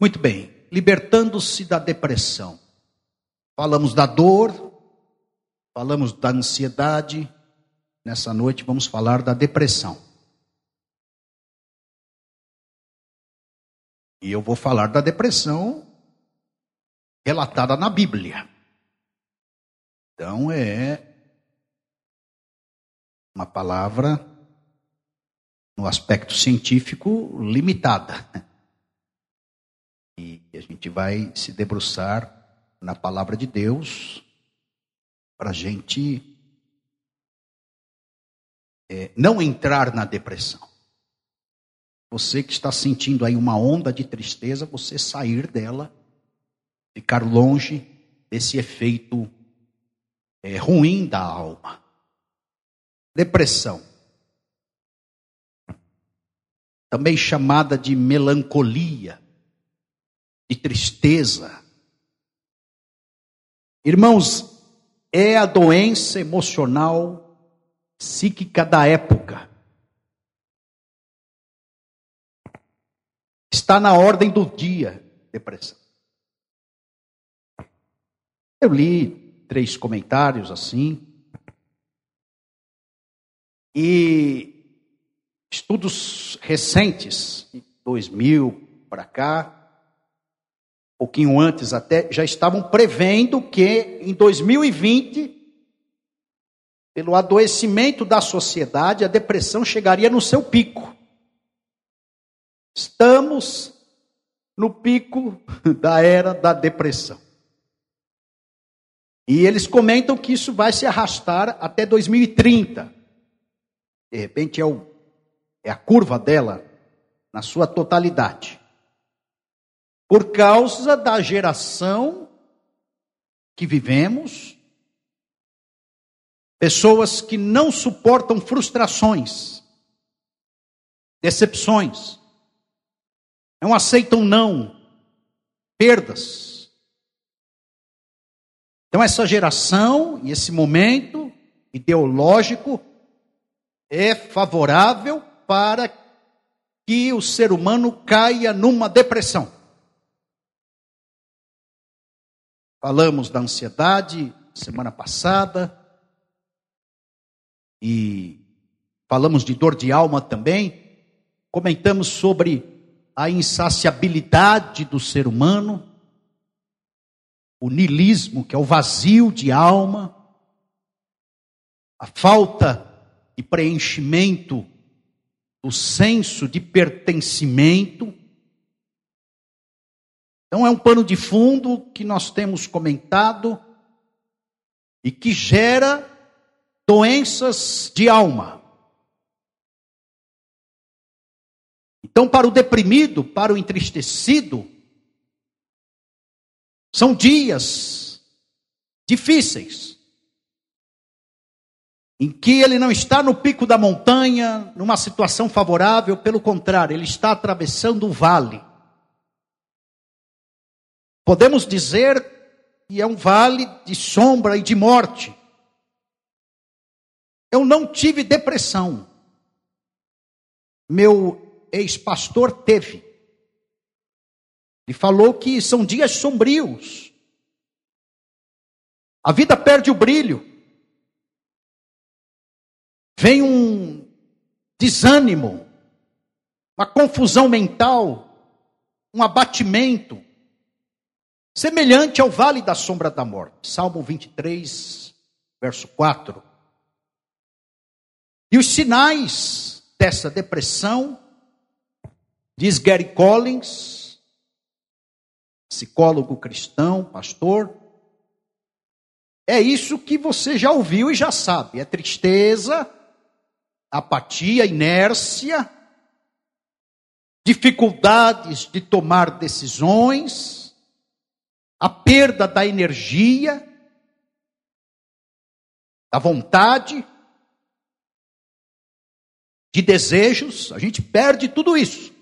Muito bem, libertando-se da depressão. Falamos da dor, falamos da ansiedade. Nessa noite vamos falar da depressão. E eu vou falar da depressão relatada na Bíblia. Então é uma palavra no aspecto científico limitada. E a gente vai se debruçar na palavra de Deus para a gente é, não entrar na depressão. Você que está sentindo aí uma onda de tristeza, você sair dela, ficar longe desse efeito é, ruim da alma. Depressão. Também chamada de melancolia, de tristeza. Irmãos, é a doença emocional psíquica da época. Está na ordem do dia, depressão. Eu li três comentários assim. E estudos recentes, 2000 para cá, pouquinho antes até, já estavam prevendo que em 2020, pelo adoecimento da sociedade, a depressão chegaria no seu pico. Estamos no pico da era da depressão. E eles comentam que isso vai se arrastar até 2030. De repente é, o, é a curva dela na sua totalidade. Por causa da geração que vivemos, pessoas que não suportam frustrações, decepções, não aceitam não, perdas, então, essa geração e esse momento ideológico é favorável para que o ser humano caia numa depressão. Falamos da ansiedade semana passada e falamos de dor de alma também. Comentamos sobre a insaciabilidade do ser humano o nilismo, que é o vazio de alma, a falta de preenchimento do senso de pertencimento. Então é um pano de fundo que nós temos comentado e que gera doenças de alma. Então, para o deprimido, para o entristecido, são dias difíceis, em que ele não está no pico da montanha, numa situação favorável, pelo contrário, ele está atravessando o vale. Podemos dizer que é um vale de sombra e de morte. Eu não tive depressão. Meu ex-pastor teve. Ele falou que são dias sombrios. A vida perde o brilho. Vem um desânimo, uma confusão mental, um abatimento, semelhante ao vale da sombra da morte. Salmo 23, verso 4. E os sinais dessa depressão, diz Gary Collins, psicólogo cristão, pastor. É isso que você já ouviu e já sabe: é tristeza, apatia, inércia, dificuldades de tomar decisões, a perda da energia, da vontade, de desejos, a gente perde tudo isso.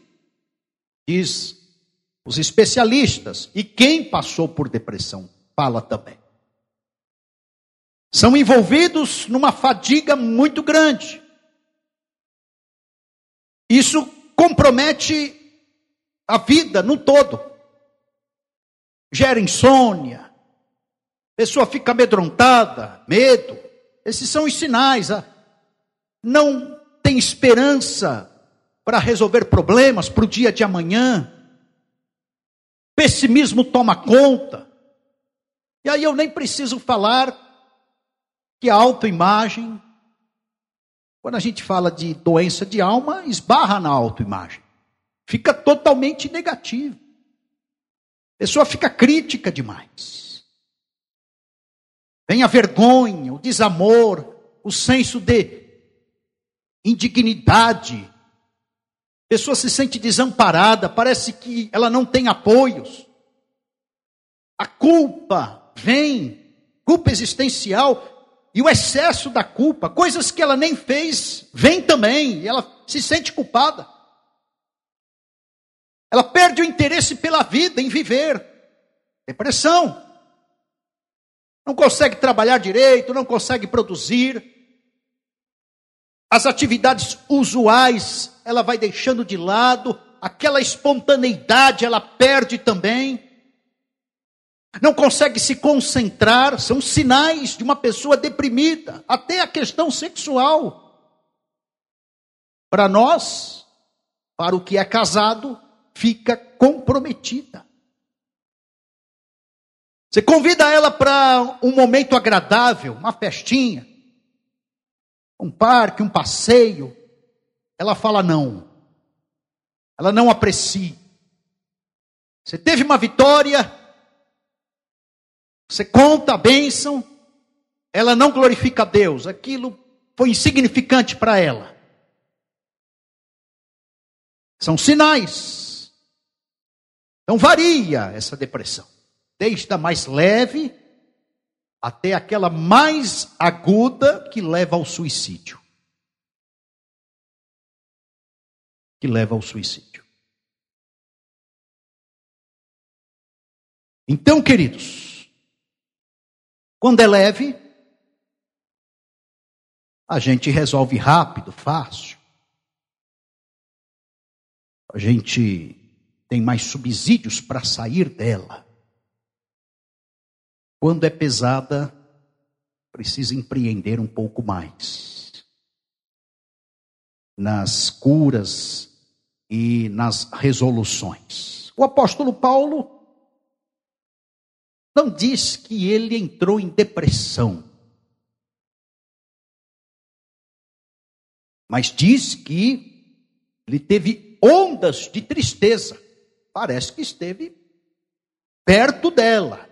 Diz os especialistas e quem passou por depressão fala também. São envolvidos numa fadiga muito grande. Isso compromete a vida no todo. Gera insônia, pessoa fica amedrontada, medo. Esses são os sinais. Não tem esperança para resolver problemas para o dia de amanhã. Pessimismo toma conta. E aí eu nem preciso falar que a autoimagem, quando a gente fala de doença de alma, esbarra na autoimagem. Fica totalmente negativo. Pessoa fica crítica demais. Vem a vergonha, o desamor, o senso de indignidade. A pessoa se sente desamparada, parece que ela não tem apoios. A culpa vem, culpa existencial, e o excesso da culpa, coisas que ela nem fez, vem também, e ela se sente culpada. Ela perde o interesse pela vida, em viver. Depressão. Não consegue trabalhar direito, não consegue produzir. As atividades usuais ela vai deixando de lado, aquela espontaneidade ela perde também. Não consegue se concentrar, são sinais de uma pessoa deprimida, até a questão sexual. Para nós, para o que é casado, fica comprometida. Você convida ela para um momento agradável, uma festinha, um parque, um passeio. Ela fala não. Ela não aprecia. Você teve uma vitória, você conta a bênção, ela não glorifica a Deus. Aquilo foi insignificante para ela. São sinais. Então varia essa depressão desde a mais leve até aquela mais aguda que leva ao suicídio. Que leva ao suicídio. Então, queridos, quando é leve, a gente resolve rápido, fácil. A gente tem mais subsídios para sair dela. Quando é pesada, precisa empreender um pouco mais nas curas e nas resoluções. O apóstolo Paulo não diz que ele entrou em depressão, mas diz que ele teve ondas de tristeza. Parece que esteve perto dela.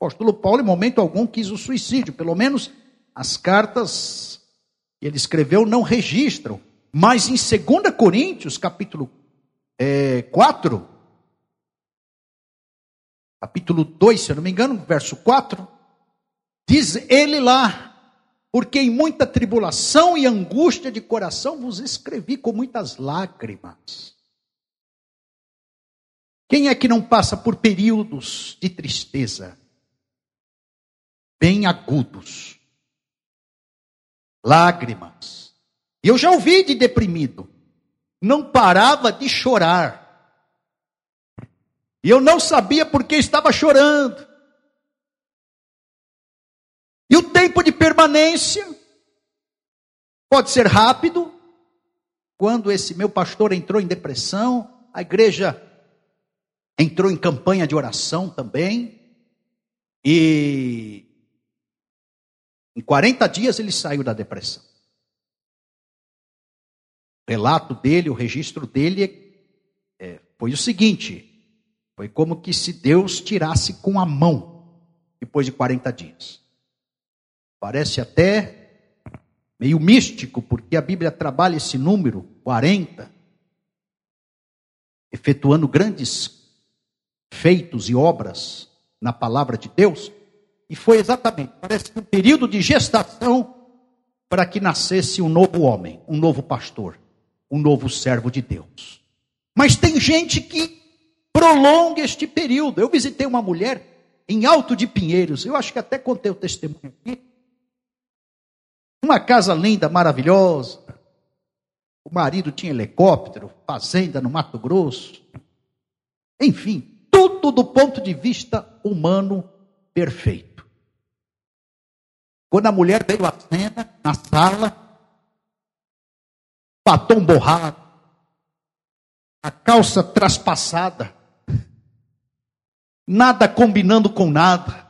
O apóstolo Paulo, em momento algum, quis o suicídio, pelo menos as cartas que ele escreveu não registram. Mas em 2 Coríntios, capítulo é, 4, capítulo 2, se eu não me engano, verso 4, diz ele lá, porque em muita tribulação e angústia de coração vos escrevi com muitas lágrimas. Quem é que não passa por períodos de tristeza? bem agudos. Lágrimas. Eu já ouvi de deprimido. Não parava de chorar. E eu não sabia por que estava chorando. E o tempo de permanência pode ser rápido. Quando esse meu pastor entrou em depressão, a igreja entrou em campanha de oração também. E em 40 dias ele saiu da depressão. O relato dele, o registro dele é, foi o seguinte: foi como que se Deus tirasse com a mão depois de 40 dias. Parece até meio místico, porque a Bíblia trabalha esse número, 40, efetuando grandes feitos e obras na palavra de Deus. E foi exatamente, parece que um período de gestação para que nascesse um novo homem, um novo pastor, um novo servo de Deus. Mas tem gente que prolonga este período. Eu visitei uma mulher em Alto de Pinheiros, eu acho que até contei o testemunho aqui. Uma casa linda, maravilhosa. O marido tinha helicóptero, fazenda no Mato Grosso. Enfim, tudo do ponto de vista humano perfeito. Quando a mulher veio à cena, na sala, batom borrado, a calça traspassada, nada combinando com nada,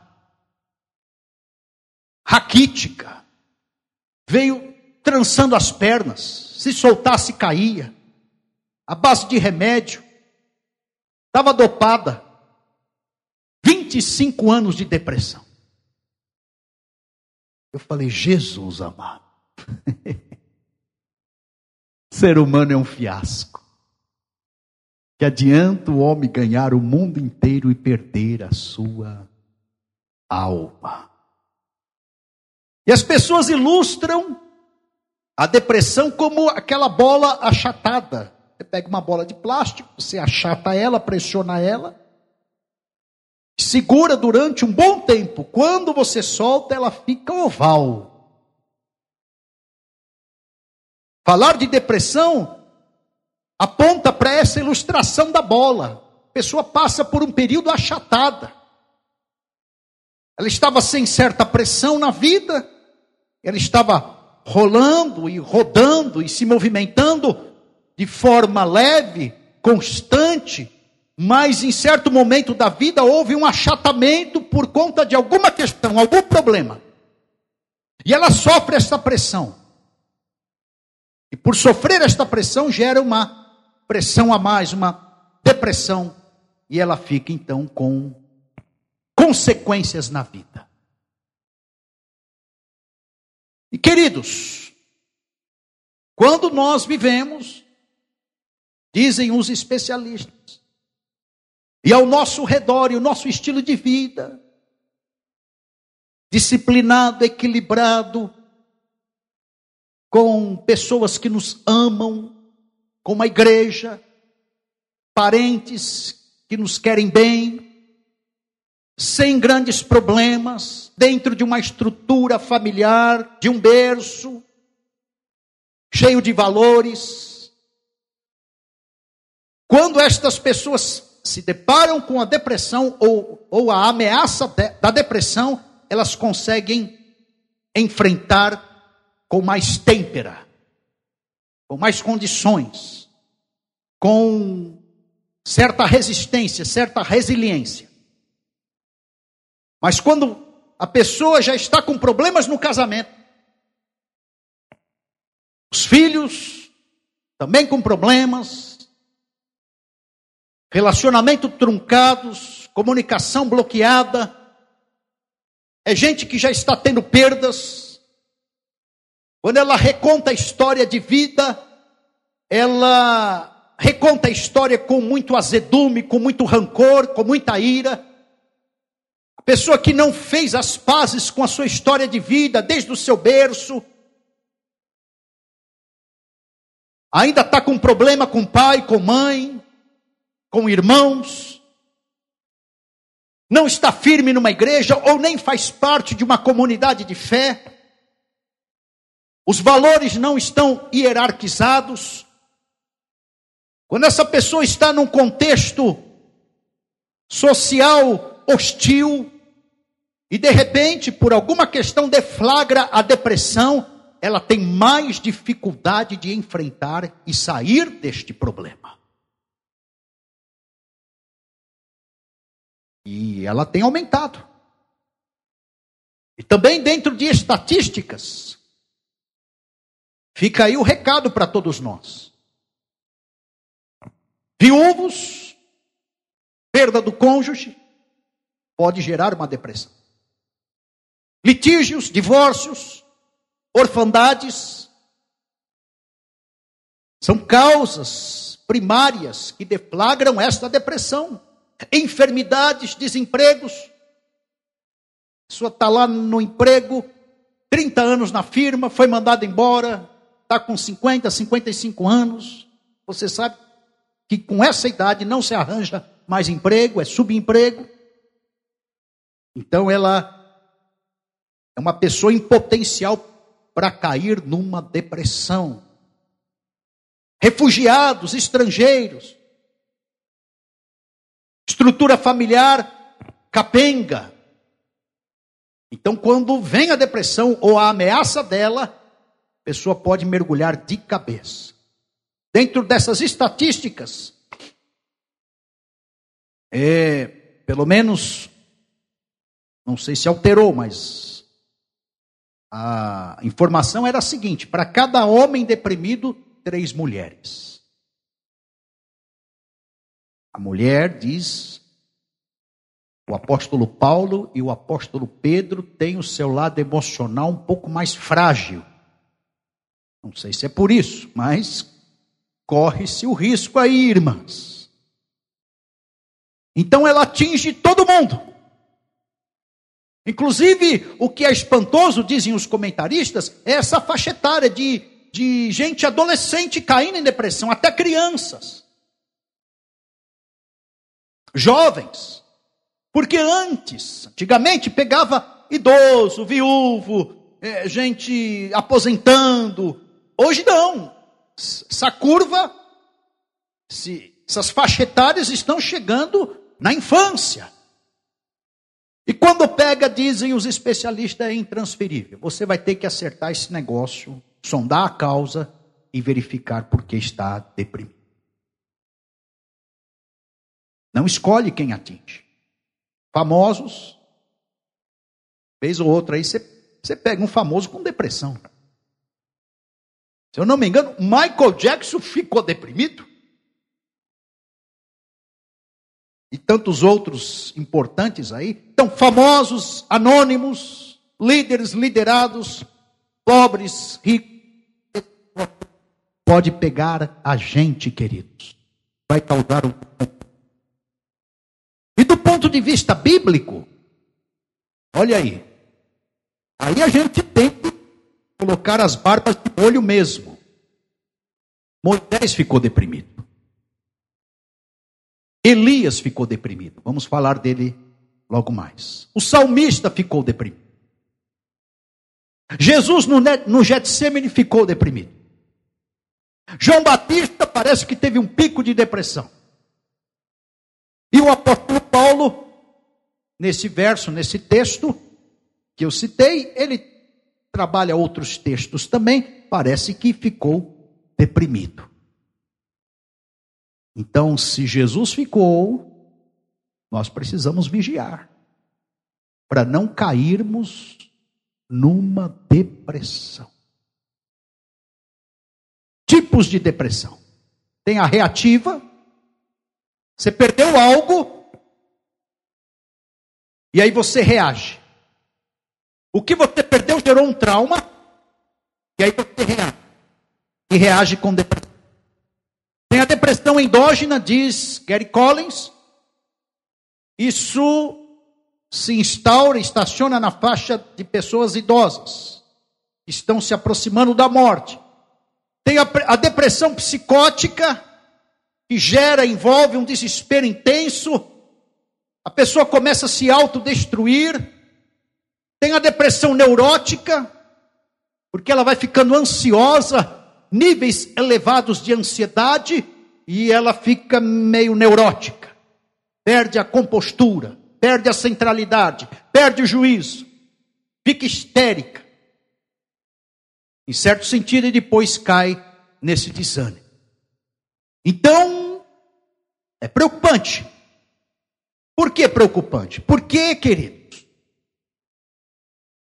raquítica, veio trançando as pernas, se soltasse caía, a base de remédio, estava dopada, 25 anos de depressão. Eu falei, Jesus amado, ser humano é um fiasco. Que adianta o homem ganhar o mundo inteiro e perder a sua alma. E as pessoas ilustram a depressão como aquela bola achatada. Você pega uma bola de plástico, você achata ela, pressiona ela, segura durante um bom tempo. Quando você solta, ela fica oval. Falar de depressão aponta para essa ilustração da bola. A pessoa passa por um período achatada. Ela estava sem certa pressão na vida, ela estava rolando e rodando e se movimentando de forma leve, constante, mas em certo momento da vida houve um achatamento por conta de alguma questão, algum problema. E ela sofre essa pressão. E por sofrer esta pressão gera uma pressão a mais, uma depressão, e ela fica então com consequências na vida. E queridos, quando nós vivemos, dizem os especialistas, e ao nosso redor e o nosso estilo de vida, disciplinado, equilibrado, com pessoas que nos amam, com uma igreja, parentes que nos querem bem, sem grandes problemas, dentro de uma estrutura familiar, de um berço, cheio de valores. Quando estas pessoas se deparam com a depressão ou, ou a ameaça de, da depressão, elas conseguem enfrentar com mais têmpera, com mais condições, com certa resistência, certa resiliência. Mas quando a pessoa já está com problemas no casamento, os filhos também com problemas, relacionamento truncados, comunicação bloqueada, é gente que já está tendo perdas, quando ela reconta a história de vida, ela reconta a história com muito azedume, com muito rancor, com muita ira. A pessoa que não fez as pazes com a sua história de vida desde o seu berço, ainda está com problema com pai, com mãe, com irmãos, não está firme numa igreja ou nem faz parte de uma comunidade de fé. Os valores não estão hierarquizados. Quando essa pessoa está num contexto social hostil e de repente, por alguma questão, deflagra a depressão, ela tem mais dificuldade de enfrentar e sair deste problema. E ela tem aumentado. E também dentro de estatísticas, Fica aí o recado para todos nós. Viúvos, perda do cônjuge, pode gerar uma depressão. Litígios, divórcios, orfandades, são causas primárias que deflagram esta depressão. Enfermidades, desempregos. A pessoa está lá no emprego, 30 anos na firma, foi mandada embora, está com 50, 55 anos, você sabe que com essa idade não se arranja mais emprego, é subemprego. Então ela é uma pessoa em potencial para cair numa depressão. Refugiados, estrangeiros, estrutura familiar capenga. Então, quando vem a depressão ou a ameaça dela, a pessoa pode mergulhar de cabeça. Dentro dessas estatísticas, é, pelo menos, não sei se alterou, mas a informação era a seguinte: para cada homem deprimido, três mulheres. A mulher diz, o apóstolo Paulo e o apóstolo Pedro têm o seu lado emocional um pouco mais frágil. Não sei se é por isso, mas corre-se o risco aí, irmãs. Então ela atinge todo mundo. Inclusive, o que é espantoso, dizem os comentaristas, é essa faixa etária de, de gente adolescente caindo em depressão, até crianças. Jovens. Porque antes, antigamente, pegava idoso, viúvo, é, gente aposentando. Hoje não. Essa curva, se, essas faixas etárias estão chegando na infância. E quando pega, dizem os especialistas, é intransferível. Você vai ter que acertar esse negócio, sondar a causa e verificar por que está deprimido. Não escolhe quem atinge. Famosos, vez ou outra aí, você, você pega um famoso com depressão. Se eu não me engano, Michael Jackson ficou deprimido. e tantos outros importantes aí, então famosos, anônimos, líderes, liderados, pobres, ricos, pode pegar a gente, queridos. Vai causar um. Ponto de vista bíblico, olha aí. Aí a gente tem que colocar as barbas de olho mesmo. Moisés ficou deprimido. Elias ficou deprimido. Vamos falar dele logo mais. O salmista ficou deprimido. Jesus no, no Getsemane ficou deprimido. João Batista parece que teve um pico de depressão. E o apóstolo Paulo, nesse verso, nesse texto que eu citei, ele trabalha outros textos também, parece que ficou deprimido. Então, se Jesus ficou, nós precisamos vigiar para não cairmos numa depressão. Tipos de depressão: tem a reativa, você perdeu algo, e aí você reage. O que você perdeu gerou um trauma, e aí você reage. E reage com depressão. Tem a depressão endógena, diz Gary Collins. Isso se instaura, estaciona na faixa de pessoas idosas. Estão se aproximando da morte. Tem a, a depressão psicótica, que gera, envolve um desespero intenso. A pessoa começa a se autodestruir. Tem a depressão neurótica, porque ela vai ficando ansiosa níveis elevados de ansiedade e ela fica meio neurótica, perde a compostura, perde a centralidade, perde o juízo, fica histérica. Em certo sentido, e depois cai nesse desânimo. Então, é preocupante. Por que preocupante? Porque, queridos,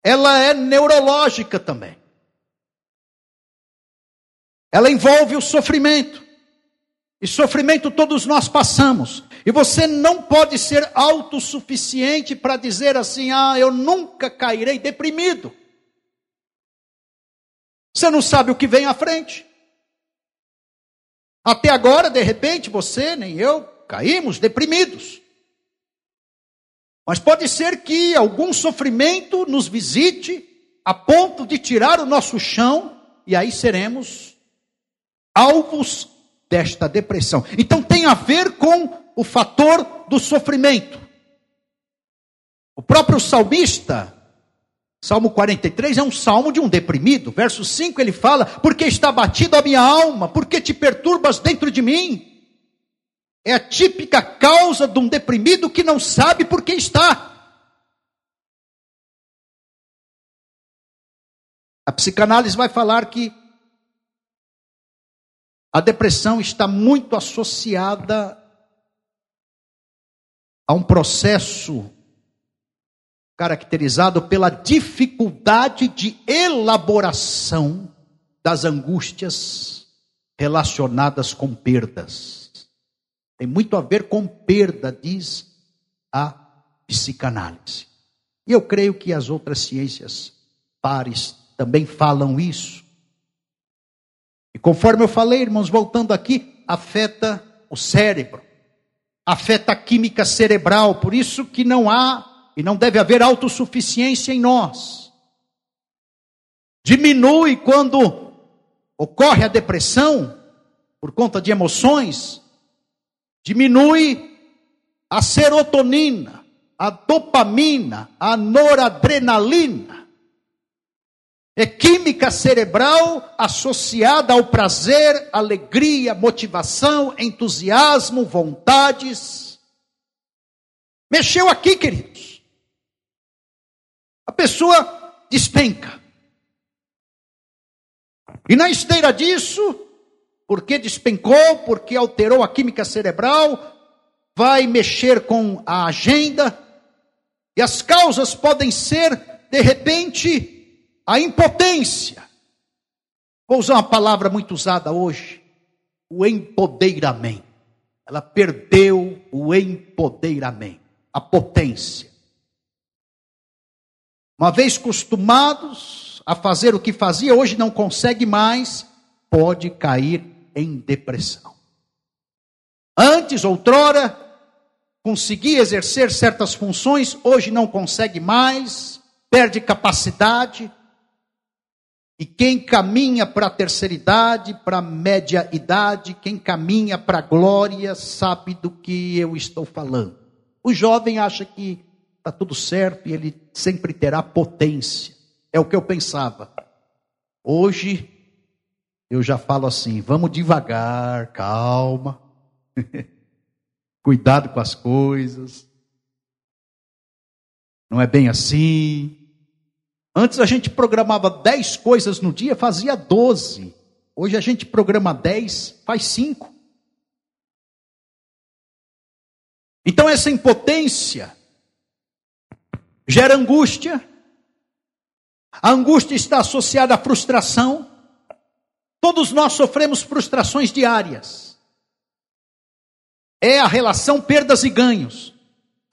ela é neurológica também. Ela envolve o sofrimento. E sofrimento todos nós passamos. E você não pode ser autossuficiente para dizer assim: ah, eu nunca cairei deprimido. Você não sabe o que vem à frente. Até agora, de repente, você nem eu caímos deprimidos. Mas pode ser que algum sofrimento nos visite a ponto de tirar o nosso chão, e aí seremos alvos desta depressão. Então tem a ver com o fator do sofrimento. O próprio salmista, Salmo 43, é um salmo de um deprimido. Verso 5 ele fala: Porque está batido a minha alma, porque te perturbas dentro de mim. é a típica causa de um deprimido que não sabe por que está. A psicanálise vai falar que a depressão está muito associada a um processo caracterizado pela dificuldade de elaboração das angústias relacionadas com perdas. Tem muito a ver com perda, diz a psicanálise. E eu creio que as outras ciências pares também falam isso. E conforme eu falei, irmãos, voltando aqui, afeta o cérebro, afeta a química cerebral, por isso que não há e não deve haver autossuficiência em nós. Diminui quando ocorre a depressão por conta de emoções, diminui a serotonina, a dopamina, a noradrenalina. É química cerebral associada ao prazer, alegria, motivação, entusiasmo, vontades. Mexeu aqui, queridos. A pessoa despenca. E na esteira disso, porque despencou, porque alterou a química cerebral, vai mexer com a agenda, e as causas podem ser, de repente, a impotência. Vou usar uma palavra muito usada hoje: o empoderamento. Ela perdeu o empoderamento, a potência. Uma vez costumados a fazer o que fazia, hoje não consegue mais, pode cair em depressão. Antes, outrora, conseguia exercer certas funções, hoje não consegue mais, perde capacidade, e quem caminha para a terceira idade, para a média idade, quem caminha para a glória, sabe do que eu estou falando. O jovem acha que está tudo certo e ele sempre terá potência. É o que eu pensava. Hoje, eu já falo assim: vamos devagar, calma, cuidado com as coisas. Não é bem assim. Antes a gente programava 10 coisas no dia, fazia 12. Hoje a gente programa 10, faz 5. Então essa impotência gera angústia. A angústia está associada à frustração. Todos nós sofremos frustrações diárias. É a relação perdas e ganhos.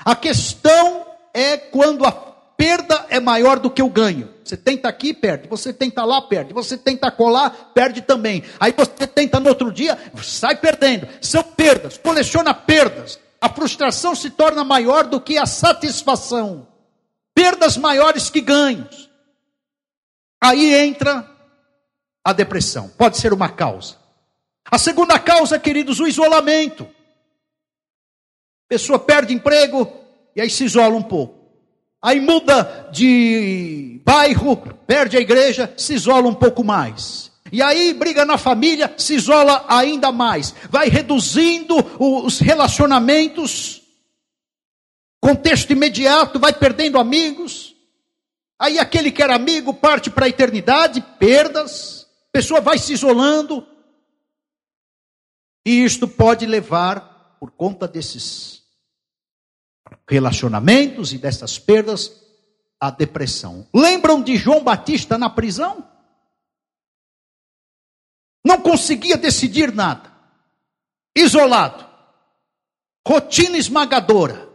A questão é quando a perda é maior do que o ganho. Você tenta aqui, perde. Você tenta lá, perde. Você tenta colar, perde também. Aí você tenta no outro dia, sai perdendo. São perdas, coleciona perdas. A frustração se torna maior do que a satisfação. Perdas maiores que ganhos. Aí entra a depressão. Pode ser uma causa. A segunda causa, queridos, o isolamento. A pessoa perde emprego e aí se isola um pouco aí muda de bairro, perde a igreja, se isola um pouco mais. E aí briga na família, se isola ainda mais. Vai reduzindo os relacionamentos, contexto imediato, vai perdendo amigos. Aí aquele que era amigo parte para a eternidade, perdas. A pessoa vai se isolando. E isto pode levar, por conta desses relacionamentos e dessas perdas, a depressão. Lembram de João Batista na prisão? Não conseguia decidir nada. Isolado. Rotina esmagadora.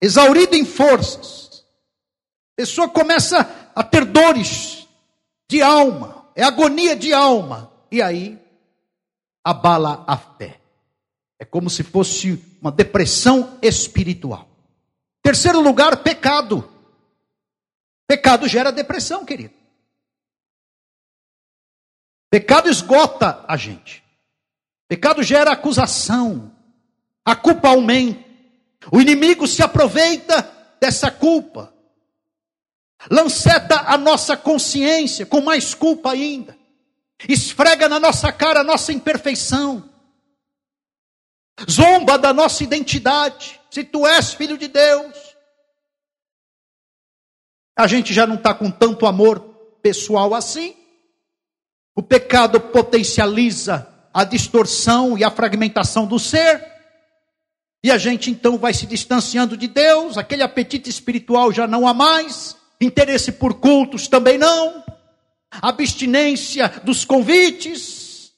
Exaurido em forças. A pessoa começa a ter dores de alma. É agonia de alma. E aí, abala a fé. É como se fosse uma depressão espiritual. Terceiro lugar, pecado. Pecado gera depressão, querido. Pecado esgota a gente. Pecado gera acusação. A culpa aumenta. O inimigo se aproveita dessa culpa. Lanceta a nossa consciência com mais culpa ainda. Esfrega na nossa cara a nossa imperfeição zomba da nossa identidade. Se tu és filho de Deus, a gente já não está com tanto amor pessoal assim. O pecado potencializa a distorção e a fragmentação do ser. E a gente então vai se distanciando de Deus, aquele apetite espiritual já não há mais, interesse por cultos também não, abstinência dos convites,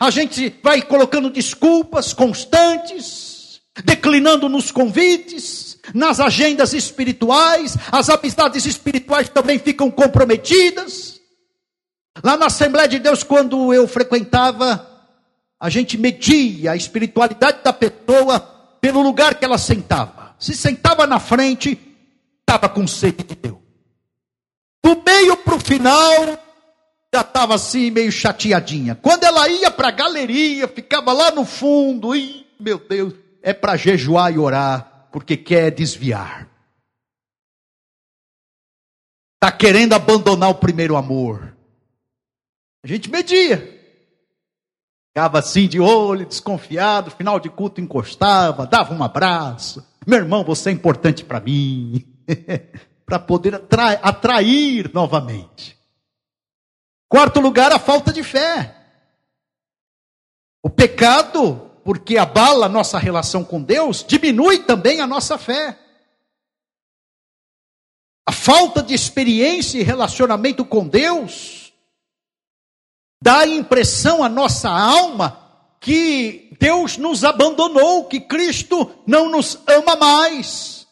a gente vai colocando desculpas constantes, declinando nos convites, nas agendas espirituais, as amizades espirituais também ficam comprometidas. Lá na Assembleia de Deus, quando eu frequentava, a gente media a espiritualidade da pessoa pelo lugar que ela sentava. Se sentava na frente, estava com sede de Deus. Do meio para o final, já estava assim, meio chateadinha. Quando ela ia para a galeria, ficava lá no fundo, e meu Deus, é para jejuar e orar, porque quer desviar. Está querendo abandonar o primeiro amor. A gente media. Ficava assim de olho, desconfiado, final de culto encostava, dava um abraço. Meu irmão, você é importante para mim. para poder atrair, atrair novamente. Quarto lugar, a falta de fé. O pecado, porque abala a nossa relação com Deus, diminui também a nossa fé. A falta de experiência e relacionamento com Deus dá a impressão à nossa alma que Deus nos abandonou, que Cristo não nos ama mais.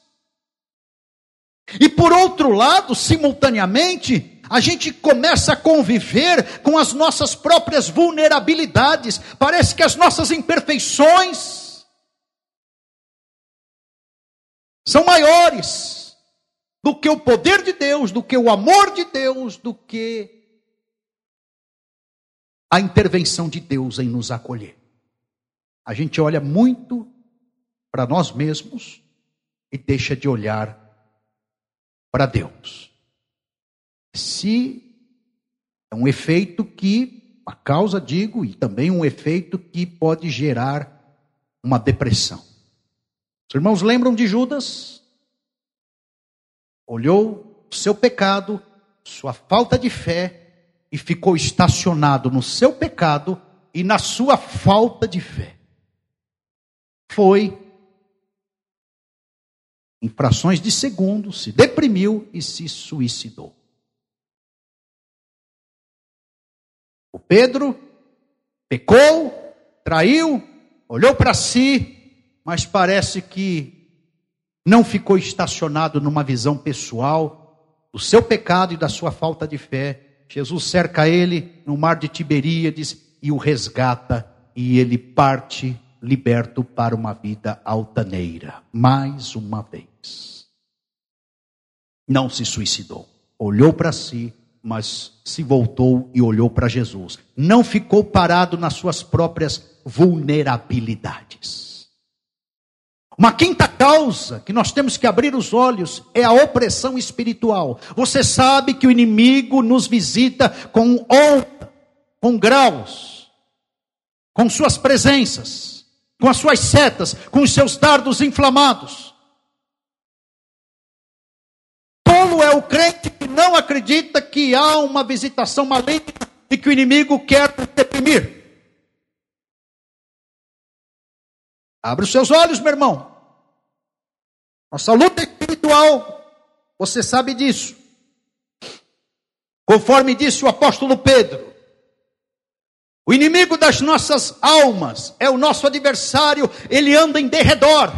E por outro lado, simultaneamente, a gente começa a conviver com as nossas próprias vulnerabilidades. Parece que as nossas imperfeições são maiores do que o poder de Deus, do que o amor de Deus, do que a intervenção de Deus em nos acolher. A gente olha muito para nós mesmos e deixa de olhar para Deus. Se é um efeito que, a causa, digo, e também um efeito que pode gerar uma depressão. Os irmãos lembram de Judas? Olhou seu pecado, sua falta de fé, e ficou estacionado no seu pecado e na sua falta de fé. Foi, em frações de segundo, se deprimiu e se suicidou. O Pedro pecou, traiu, olhou para si, mas parece que não ficou estacionado numa visão pessoal do seu pecado e da sua falta de fé Jesus cerca ele no mar de Tiberíades e o resgata, e ele parte liberto para uma vida altaneira, mais uma vez. Não se suicidou, olhou para si, mas se voltou e olhou para Jesus. Não ficou parado nas suas próprias vulnerabilidades. Uma quinta causa que nós temos que abrir os olhos é a opressão espiritual. Você sabe que o inimigo nos visita com onda, com graus, com suas presenças, com as suas setas, com os seus dardos inflamados. Tolo é o crente que não acredita que há uma visitação maligna e que o inimigo quer deprimir. Abre os seus olhos, meu irmão. Nossa luta espiritual, você sabe disso. Conforme disse o apóstolo Pedro, o inimigo das nossas almas é o nosso adversário, ele anda em derredor.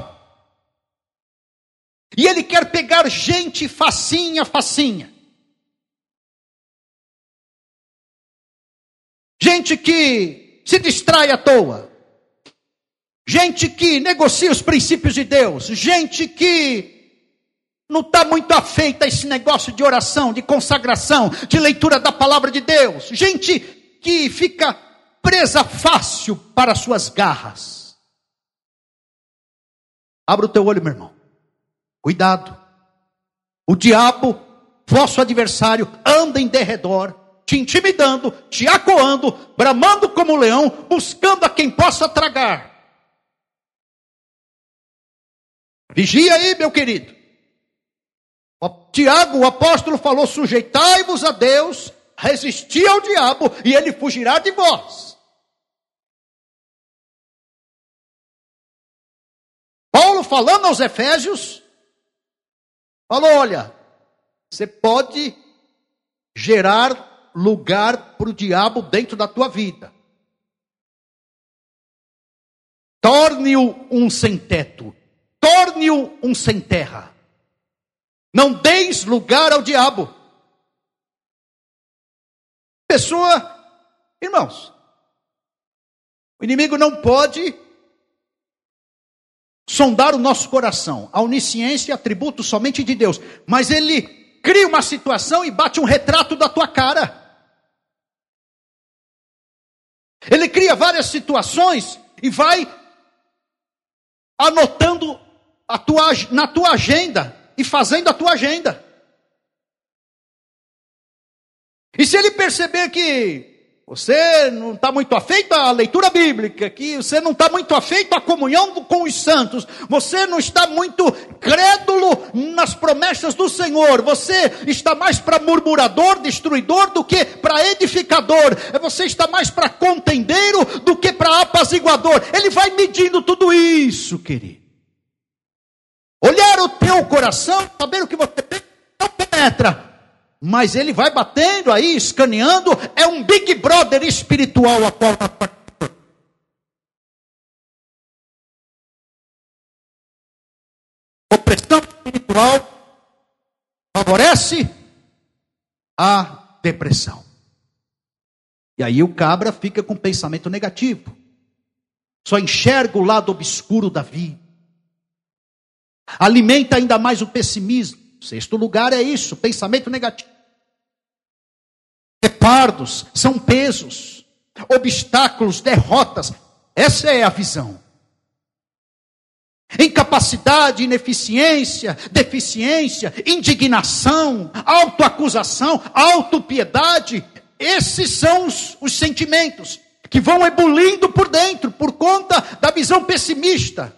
E ele quer pegar gente facinha, facinha. Gente que se distrai à toa. Gente que negocia os princípios de Deus, gente que não está muito afeita a esse negócio de oração, de consagração, de leitura da palavra de Deus, gente que fica presa fácil para suas garras. Abra o teu olho, meu irmão. Cuidado. O diabo, vosso adversário, anda em derredor, te intimidando, te acuando, bramando como leão, buscando a quem possa tragar. Vigia aí, meu querido. Tiago, o apóstolo, falou: sujeitai-vos a Deus, resisti ao diabo, e ele fugirá de vós. Paulo falando aos Efésios, falou: olha, você pode gerar lugar para o diabo dentro da tua vida. Torne-o um sem teto, torne-o um sem terra. Não deis lugar ao diabo. Pessoa, irmãos, o inimigo não pode sondar o nosso coração. A onisciência é atributo somente de Deus, mas ele cria uma situação e bate um retrato da tua cara. Ele cria várias situações e vai anotando tua, na tua agenda e fazendo a tua agenda. E se ele perceber que você não está muito afeito à leitura bíblica, que você não está muito afeito à comunhão com os santos, você não está muito crédulo nas promessas do Senhor, você está mais para murmurador, destruidor do que para edificador, você está mais para contendeiro do que para apaziguador. Ele vai medindo tudo isso, querido. Olhar o teu coração, saber o que você tem, não penetra. Mas ele vai batendo aí, escaneando, é um Big Brother espiritual a qual Opressão espiritual favorece a depressão. E aí o cabra fica com pensamento negativo. Só enxerga o lado obscuro da vida alimenta ainda mais o pessimismo. Sexto lugar é isso, pensamento negativo. Repardos, são pesos, obstáculos, derrotas. Essa é a visão. Incapacidade, ineficiência, deficiência, indignação, autoacusação, autopiedade, esses são os, os sentimentos que vão ebulindo por dentro por conta da visão pessimista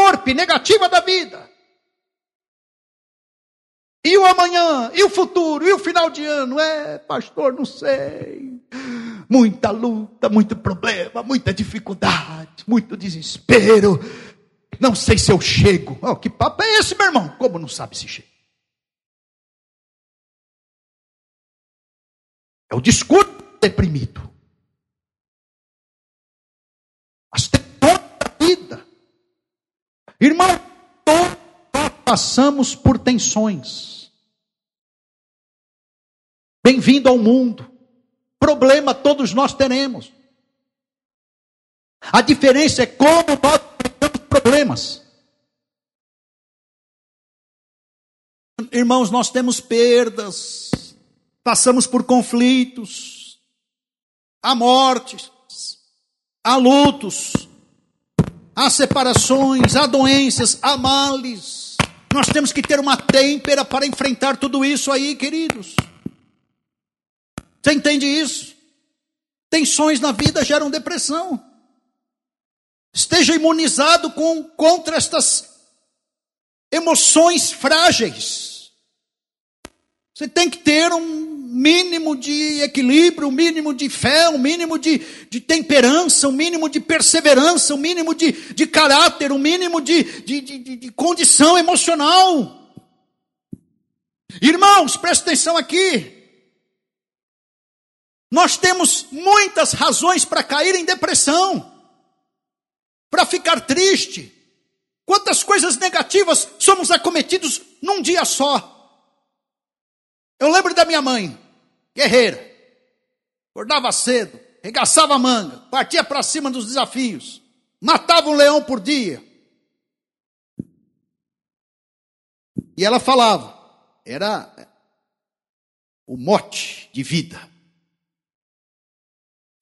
torpe, negativa da vida. E o amanhã, e o futuro, e o final de ano? É, pastor, não sei. Muita luta, muito problema, muita dificuldade, muito desespero. Não sei se eu chego. Oh, que papo é esse, meu irmão? Como não sabe se chega? É o discurso deprimido. Irmão, todos passamos por tensões. Bem-vindo ao mundo. Problema todos nós teremos. A diferença é como nós enfrentamos problemas. Irmãos, nós temos perdas, passamos por conflitos, há mortes, há lutos, há separações, há doenças, há males. Nós temos que ter uma têmpera para enfrentar tudo isso aí, queridos. Você entende isso? Tensões na vida geram depressão. Esteja imunizado com, contra estas emoções frágeis. Você tem que ter um mínimo de equilíbrio, um mínimo de fé, um mínimo de, de temperança, um mínimo de perseverança, um mínimo de, de caráter, um mínimo de, de, de, de condição emocional. Irmãos, presta atenção aqui. Nós temos muitas razões para cair em depressão, para ficar triste. Quantas coisas negativas somos acometidos num dia só. Eu lembro da minha mãe, guerreira. Acordava cedo, regaçava a manga, partia para cima dos desafios, matava um leão por dia. E ela falava, era o mote de vida.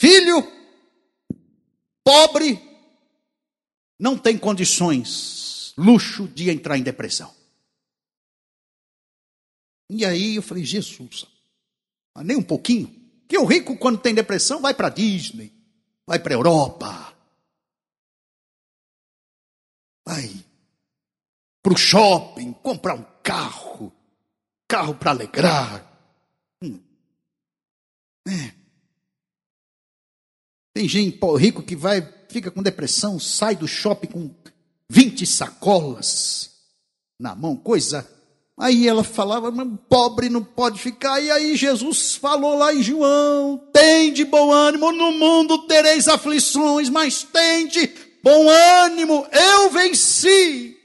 Filho pobre não tem condições, luxo de entrar em depressão. E aí eu falei, Jesus, nem um pouquinho. Que o rico, quando tem depressão, vai para Disney, vai para Europa, vai para o shopping, comprar um carro, carro para alegrar. Hum. É. Tem gente rico que vai, fica com depressão, sai do shopping com 20 sacolas na mão, coisa. Aí ela falava, pobre não pode ficar. E aí Jesus falou lá em João: tem de bom ânimo, no mundo tereis aflições, mas tem de bom ânimo, eu venci.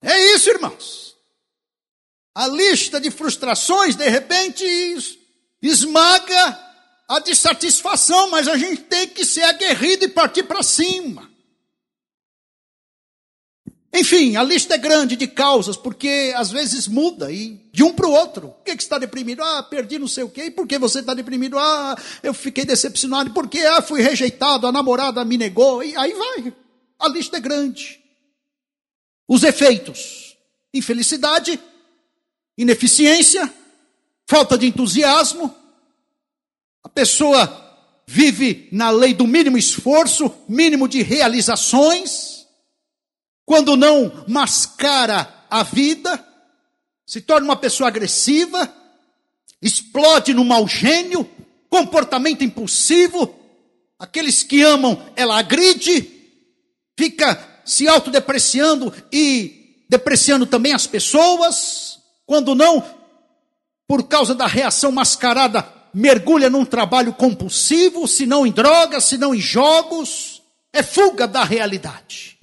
É isso, irmãos. A lista de frustrações, de repente, esmaga a dissatisfação, mas a gente tem que ser aguerrido e partir para cima. Enfim, a lista é grande de causas, porque às vezes muda e de um para o outro. Por que, que está deprimido? Ah, perdi não sei o quê. E por que você está deprimido? Ah, eu fiquei decepcionado. Por que? Ah, fui rejeitado, a namorada me negou. E aí vai. A lista é grande. Os efeitos: infelicidade, ineficiência, falta de entusiasmo. A pessoa vive na lei do mínimo esforço, mínimo de realizações quando não mascara a vida, se torna uma pessoa agressiva, explode no mau gênio, comportamento impulsivo, aqueles que amam, ela agride, fica se autodepreciando e depreciando também as pessoas, quando não, por causa da reação mascarada, mergulha num trabalho compulsivo, se não em drogas, se não em jogos, é fuga da realidade.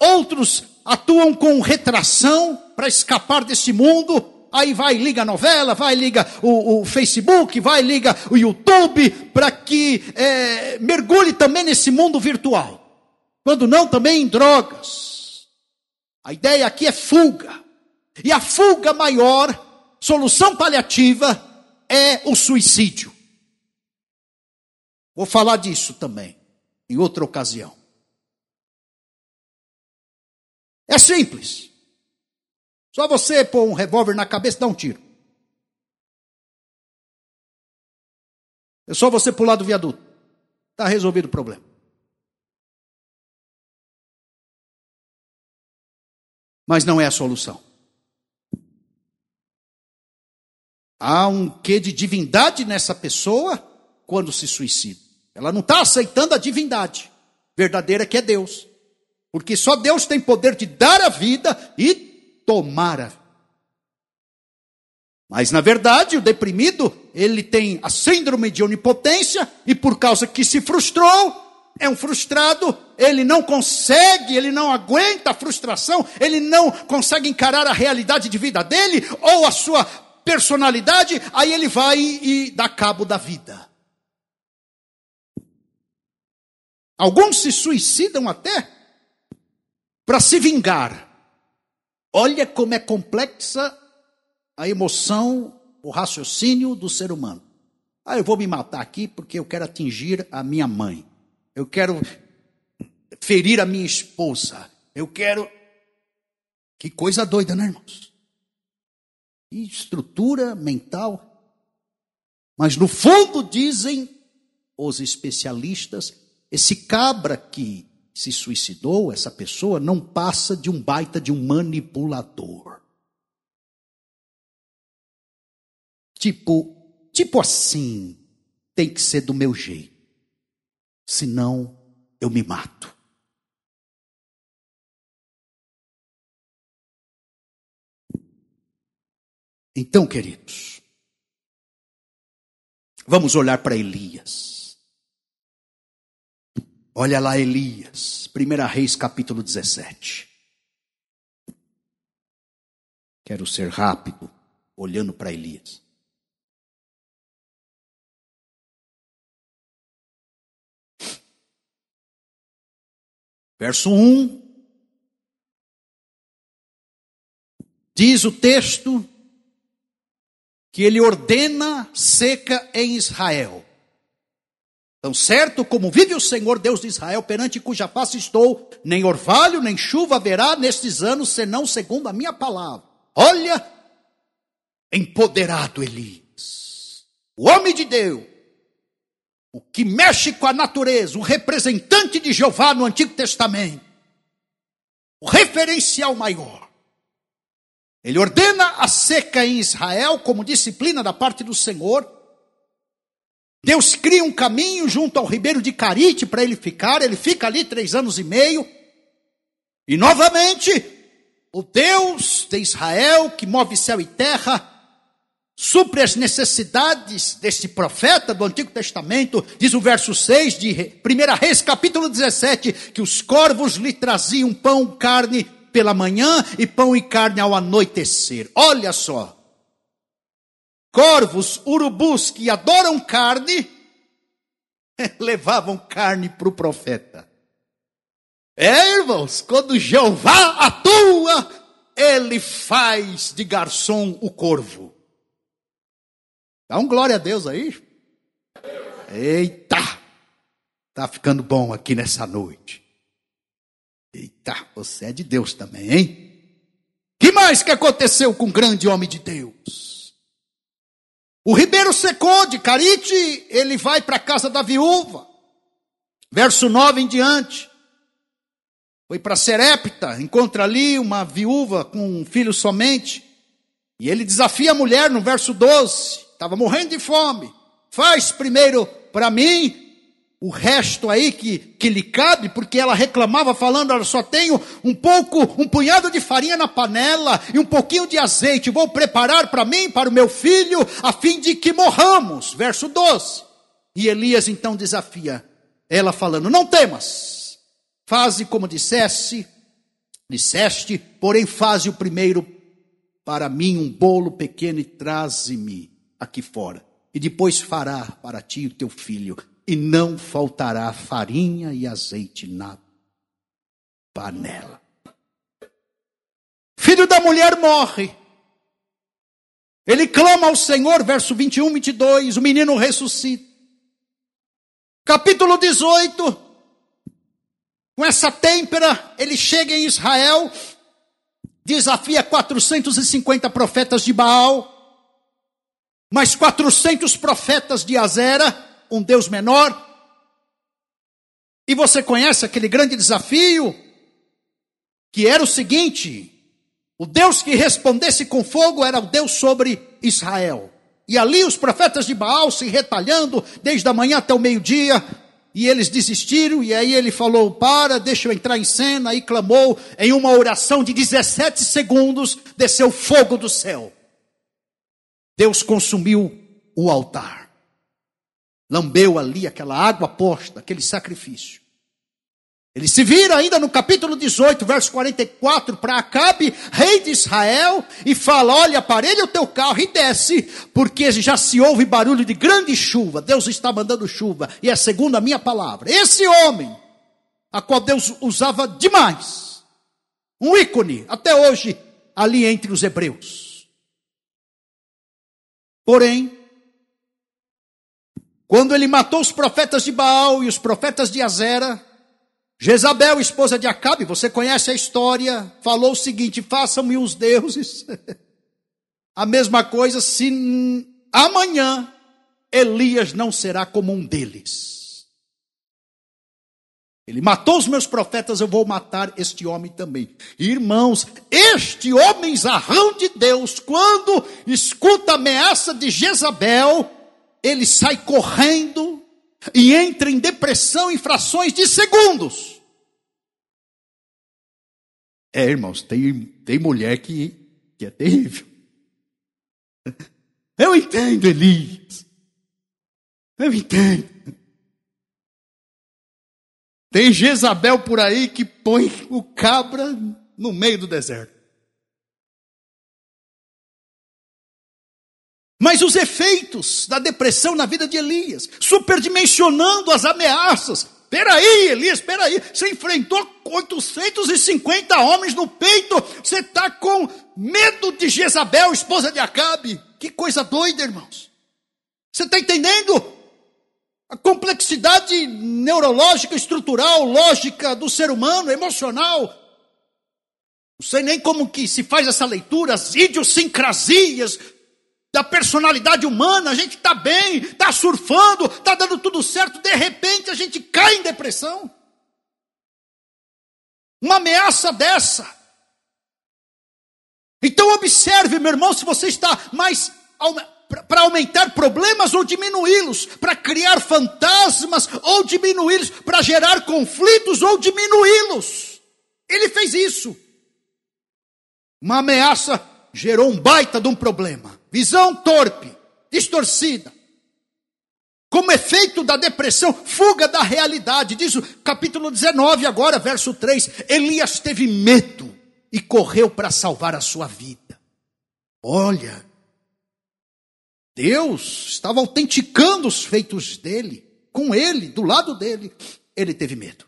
Outros atuam com retração para escapar desse mundo. Aí vai, liga a novela, vai, liga o, o Facebook, vai, liga o YouTube, para que é, mergulhe também nesse mundo virtual. Quando não, também em drogas. A ideia aqui é fuga. E a fuga maior, solução paliativa, é o suicídio. Vou falar disso também, em outra ocasião. É simples. Só você pôr um revólver na cabeça e dar um tiro. É só você pular do viaduto. Está resolvido o problema. Mas não é a solução. Há um quê de divindade nessa pessoa quando se suicida. Ela não está aceitando a divindade verdadeira que é Deus. Porque só Deus tem poder de dar a vida e tomar a vida. Mas na verdade, o deprimido, ele tem a síndrome de onipotência e por causa que se frustrou, é um frustrado, ele não consegue, ele não aguenta a frustração, ele não consegue encarar a realidade de vida dele ou a sua personalidade, aí ele vai e dá cabo da vida. Alguns se suicidam até para se vingar. Olha como é complexa a emoção, o raciocínio do ser humano. Ah, eu vou me matar aqui porque eu quero atingir a minha mãe. Eu quero ferir a minha esposa. Eu quero. Que coisa doida, né, irmãos? Que estrutura mental. Mas no fundo, dizem os especialistas, esse cabra que se suicidou, essa pessoa não passa de um baita de um manipulador. Tipo, tipo assim, tem que ser do meu jeito. Senão eu me mato. Então, queridos, vamos olhar para Elias. Olha lá Elias, 1 Reis capítulo 17. Quero ser rápido, olhando para Elias. Verso 1. Diz o texto que ele ordena seca em Israel. Tão certo como vive o Senhor Deus de Israel, perante cuja face estou, nem orvalho, nem chuva haverá nestes anos, senão segundo a minha palavra. Olha, empoderado Elias, o homem de Deus, o que mexe com a natureza, o representante de Jeová no Antigo Testamento, o referencial maior. Ele ordena a seca em Israel como disciplina da parte do Senhor. Deus cria um caminho junto ao ribeiro de Carite para ele ficar. Ele fica ali três anos e meio. E novamente, o Deus de Israel, que move céu e terra, supre as necessidades deste profeta do Antigo Testamento, diz o verso 6 de 1 Reis, capítulo 17, que os corvos lhe traziam pão, carne pela manhã e pão e carne ao anoitecer. Olha só. Corvos, urubus que adoram carne, levavam carne para o profeta. É, irmãos, quando Jeová atua, ele faz de garçom o corvo. Dá um glória a Deus aí. Eita! Tá ficando bom aqui nessa noite. Eita, você é de Deus também, hein? Que mais que aconteceu com o grande homem de Deus? O ribeiro secou de Carite, ele vai para a casa da viúva. Verso 9 em diante. Foi para Serepta, encontra ali uma viúva com um filho somente. E ele desafia a mulher no verso 12 estava morrendo de fome. Faz primeiro para mim o resto aí que, que lhe cabe, porque ela reclamava falando, ela só tenho um pouco, um punhado de farinha na panela e um pouquinho de azeite, vou preparar para mim, para o meu filho, a fim de que morramos. Verso 12. E Elias então desafia ela falando, não temas, faze como dissesse, disseste, porém faze o primeiro para mim um bolo pequeno e traze-me aqui fora. E depois fará para ti o teu filho, e não faltará farinha e azeite na panela. Filho da mulher morre. Ele clama ao Senhor, verso 21, 22, o menino ressuscita. Capítulo 18, com essa têmpera, ele chega em Israel, desafia 450 profetas de Baal, mais 400 profetas de Azera, um Deus menor. E você conhece aquele grande desafio? Que era o seguinte: o Deus que respondesse com fogo era o Deus sobre Israel. E ali os profetas de Baal se retalhando, desde a manhã até o meio-dia, e eles desistiram, e aí ele falou: Para, deixa eu entrar em cena, e clamou em uma oração de 17 segundos: desceu fogo do céu. Deus consumiu o altar. Lambeu ali aquela água posta, aquele sacrifício. Ele se vira ainda no capítulo 18, verso 44, para Acabe, rei de Israel, e fala: Olha, aparelha o teu carro e desce, porque já se ouve barulho de grande chuva. Deus está mandando chuva, e é segundo a minha palavra. Esse homem, a qual Deus usava demais, um ícone, até hoje, ali entre os hebreus. Porém, quando ele matou os profetas de Baal e os profetas de Azera, Jezabel, esposa de Acabe, você conhece a história, falou o seguinte: façam-me os deuses. a mesma coisa se amanhã Elias não será como um deles. Ele matou os meus profetas, eu vou matar este homem também. Irmãos, este homem zarrão de Deus, quando escuta a ameaça de Jezabel, ele sai correndo e entra em depressão em frações de segundos. É, irmãos, tem, tem mulher que, que é terrível. Eu entendo, Elias. Eu entendo. Tem Jezabel por aí que põe o cabra no meio do deserto. Mas os efeitos da depressão na vida de Elias, superdimensionando as ameaças. Peraí, Elias, peraí, você enfrentou 850 homens no peito, você está com medo de Jezabel, esposa de Acabe. Que coisa doida, irmãos. Você está entendendo? a complexidade neurológica, estrutural, lógica do ser humano, emocional. Não sei nem como que se faz essa leitura, as idiosincrasias da personalidade humana, a gente está bem, está surfando, está dando tudo certo, de repente a gente cai em depressão. Uma ameaça dessa. Então observe, meu irmão, se você está mais para aumentar problemas ou diminuí-los, para criar fantasmas ou diminuí-los, para gerar conflitos ou diminuí-los. Ele fez isso. Uma ameaça gerou um baita de um problema. Visão torpe, distorcida. Como efeito da depressão, fuga da realidade. Diz o capítulo 19, agora, verso 3. Elias teve medo e correu para salvar a sua vida. Olha, Deus estava autenticando os feitos dele, com ele, do lado dele. Ele teve medo.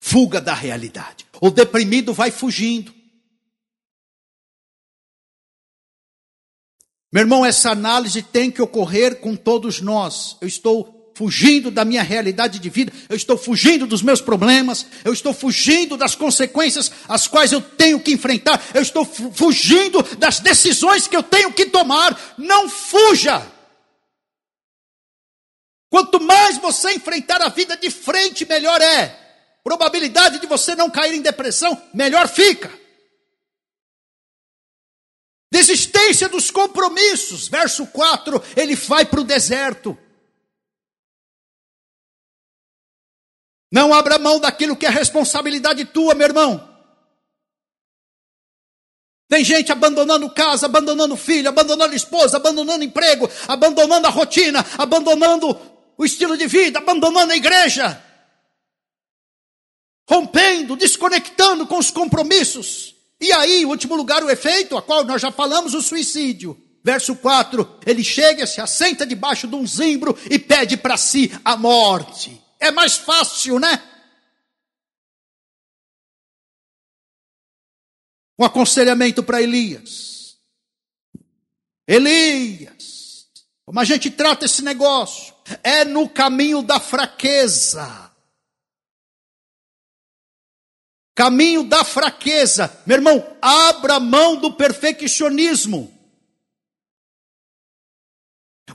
Fuga da realidade. O deprimido vai fugindo. Meu irmão, essa análise tem que ocorrer com todos nós. Eu estou fugindo da minha realidade de vida, eu estou fugindo dos meus problemas, eu estou fugindo das consequências as quais eu tenho que enfrentar, eu estou fugindo das decisões que eu tenho que tomar. Não fuja! Quanto mais você enfrentar a vida de frente, melhor é. Probabilidade de você não cair em depressão, melhor fica. Desistência dos compromissos. Verso 4, ele vai para o deserto. Não abra mão daquilo que é responsabilidade tua, meu irmão. Tem gente abandonando casa, abandonando filho, abandonando esposa, abandonando emprego, abandonando a rotina, abandonando o estilo de vida, abandonando a igreja, rompendo, desconectando com os compromissos. E aí, em último lugar, o efeito, a qual nós já falamos, o suicídio. Verso 4: ele chega, se assenta debaixo de um zimbro e pede para si a morte. É mais fácil, né? Um aconselhamento para Elias. Elias, como a gente trata esse negócio? É no caminho da fraqueza. Caminho da fraqueza. Meu irmão, abra mão do perfeccionismo.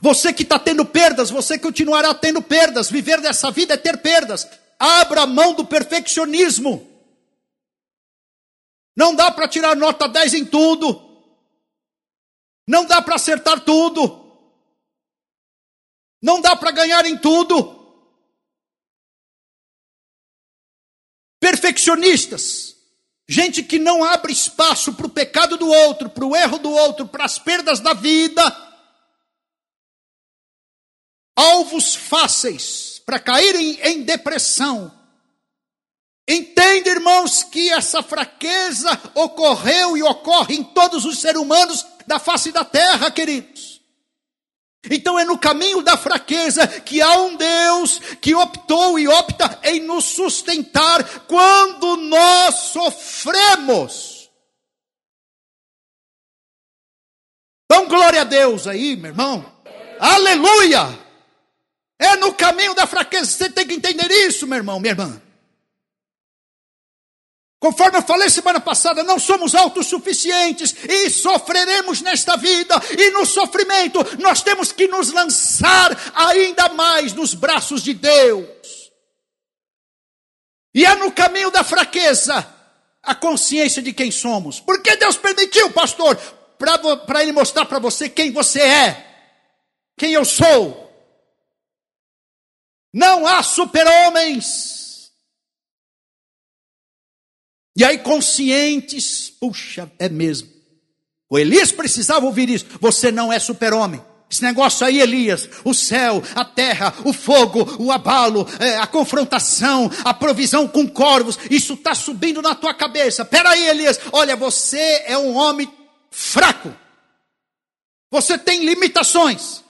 Você que está tendo perdas, você continuará tendo perdas. Viver dessa vida é ter perdas. Abra mão do perfeccionismo. Não dá para tirar nota 10 em tudo. Não dá para acertar tudo. Não dá para ganhar em tudo. Perfeccionistas, gente que não abre espaço para o pecado do outro, para o erro do outro, para as perdas da vida alvos fáceis para caírem em depressão. Entende, irmãos, que essa fraqueza ocorreu e ocorre em todos os seres humanos da face da terra, queridos. Então é no caminho da fraqueza que há um Deus que optou e opta em nos sustentar quando nós sofremos. Então, glória a Deus aí, meu irmão. Aleluia! É no caminho da fraqueza. Você tem que entender isso, meu irmão, minha irmã. Conforme eu falei semana passada, não somos autossuficientes e sofreremos nesta vida, e no sofrimento nós temos que nos lançar ainda mais nos braços de Deus. E é no caminho da fraqueza a consciência de quem somos. Porque Deus permitiu, pastor, para Ele mostrar para você quem você é, quem eu sou. Não há super-homens. E aí, conscientes, puxa, é mesmo. O Elias precisava ouvir isso. Você não é super-homem. Esse negócio aí, Elias, o céu, a terra, o fogo, o abalo, é, a confrontação, a provisão com corvos, isso está subindo na tua cabeça. Peraí, Elias, olha, você é um homem fraco. Você tem limitações.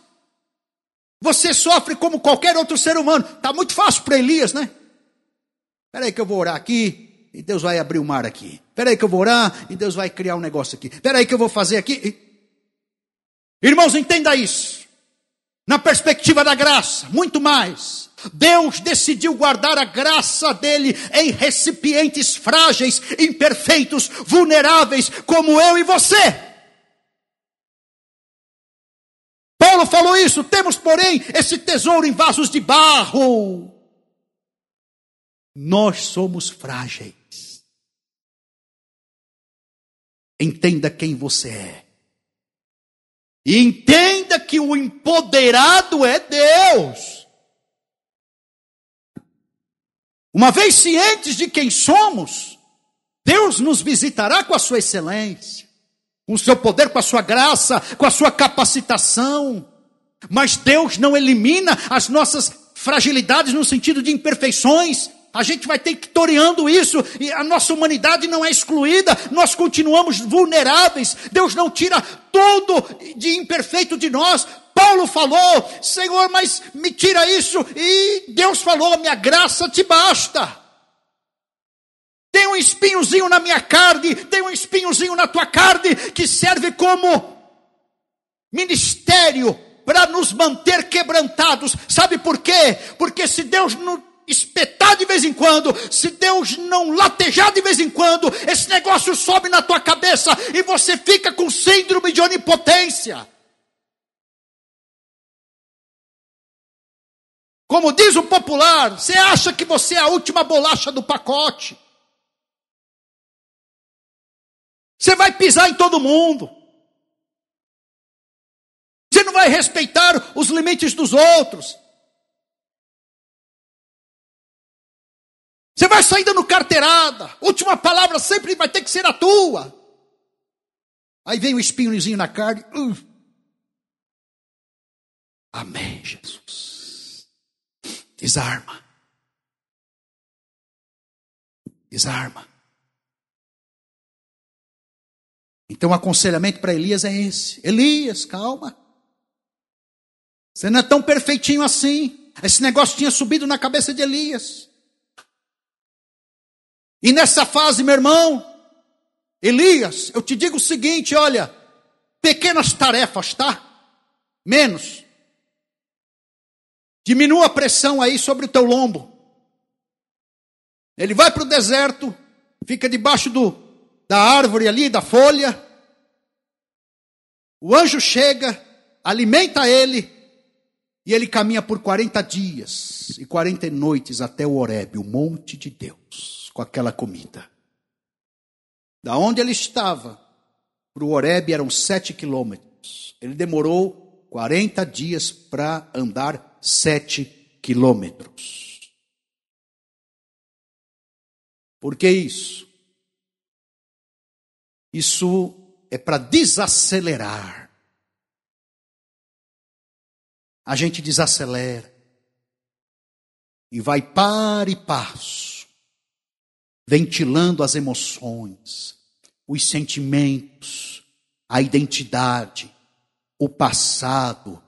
Você sofre como qualquer outro ser humano. Está muito fácil para Elias, né? Espera aí que eu vou orar aqui e Deus vai abrir o mar aqui. Espera aí que eu vou orar e Deus vai criar um negócio aqui. Espera aí que eu vou fazer aqui. Irmãos, entenda isso. Na perspectiva da graça, muito mais. Deus decidiu guardar a graça dele em recipientes frágeis, imperfeitos, vulneráveis, como eu e você. falou isso. Temos, porém, esse tesouro em vasos de barro. Nós somos frágeis. Entenda quem você é. E entenda que o empoderado é Deus. Uma vez cientes de quem somos, Deus nos visitará com a sua excelência, com o seu poder, com a sua graça, com a sua capacitação. Mas Deus não elimina as nossas fragilidades no sentido de imperfeições. A gente vai ter que toreando isso, e a nossa humanidade não é excluída, nós continuamos vulneráveis. Deus não tira tudo de imperfeito de nós. Paulo falou: Senhor, mas me tira isso. E Deus falou: Minha graça te basta. Tem um espinhozinho na minha carne, tem um espinhozinho na tua carne, que serve como ministério para nos manter quebrantados. Sabe por quê? Porque se Deus não espetar de vez em quando, se Deus não latejar de vez em quando, esse negócio sobe na tua cabeça e você fica com síndrome de onipotência. Como diz o popular, você acha que você é a última bolacha do pacote. Você vai pisar em todo mundo. Você não vai respeitar os limites dos outros. Você vai sair dando carteirada. Última palavra sempre vai ter que ser a tua. Aí vem o espinhozinho na carne. Uh. Amém, Jesus. Desarma. Desarma. Então o aconselhamento para Elias é esse: Elias, calma. Você não é tão perfeitinho assim. Esse negócio tinha subido na cabeça de Elias. E nessa fase, meu irmão, Elias, eu te digo o seguinte: olha, pequenas tarefas, tá? Menos. Diminua a pressão aí sobre o teu lombo. Ele vai para o deserto, fica debaixo do, da árvore ali, da folha. O anjo chega, alimenta ele, e ele caminha por 40 dias e 40 noites até o Horebe, o monte de Deus com aquela comida. Da onde ele estava para o Horebe eram sete quilômetros. Ele demorou 40 dias para andar sete quilômetros. Por que isso? Isso é para desacelerar. A gente desacelera e vai par e passo ventilando as emoções, os sentimentos, a identidade, o passado,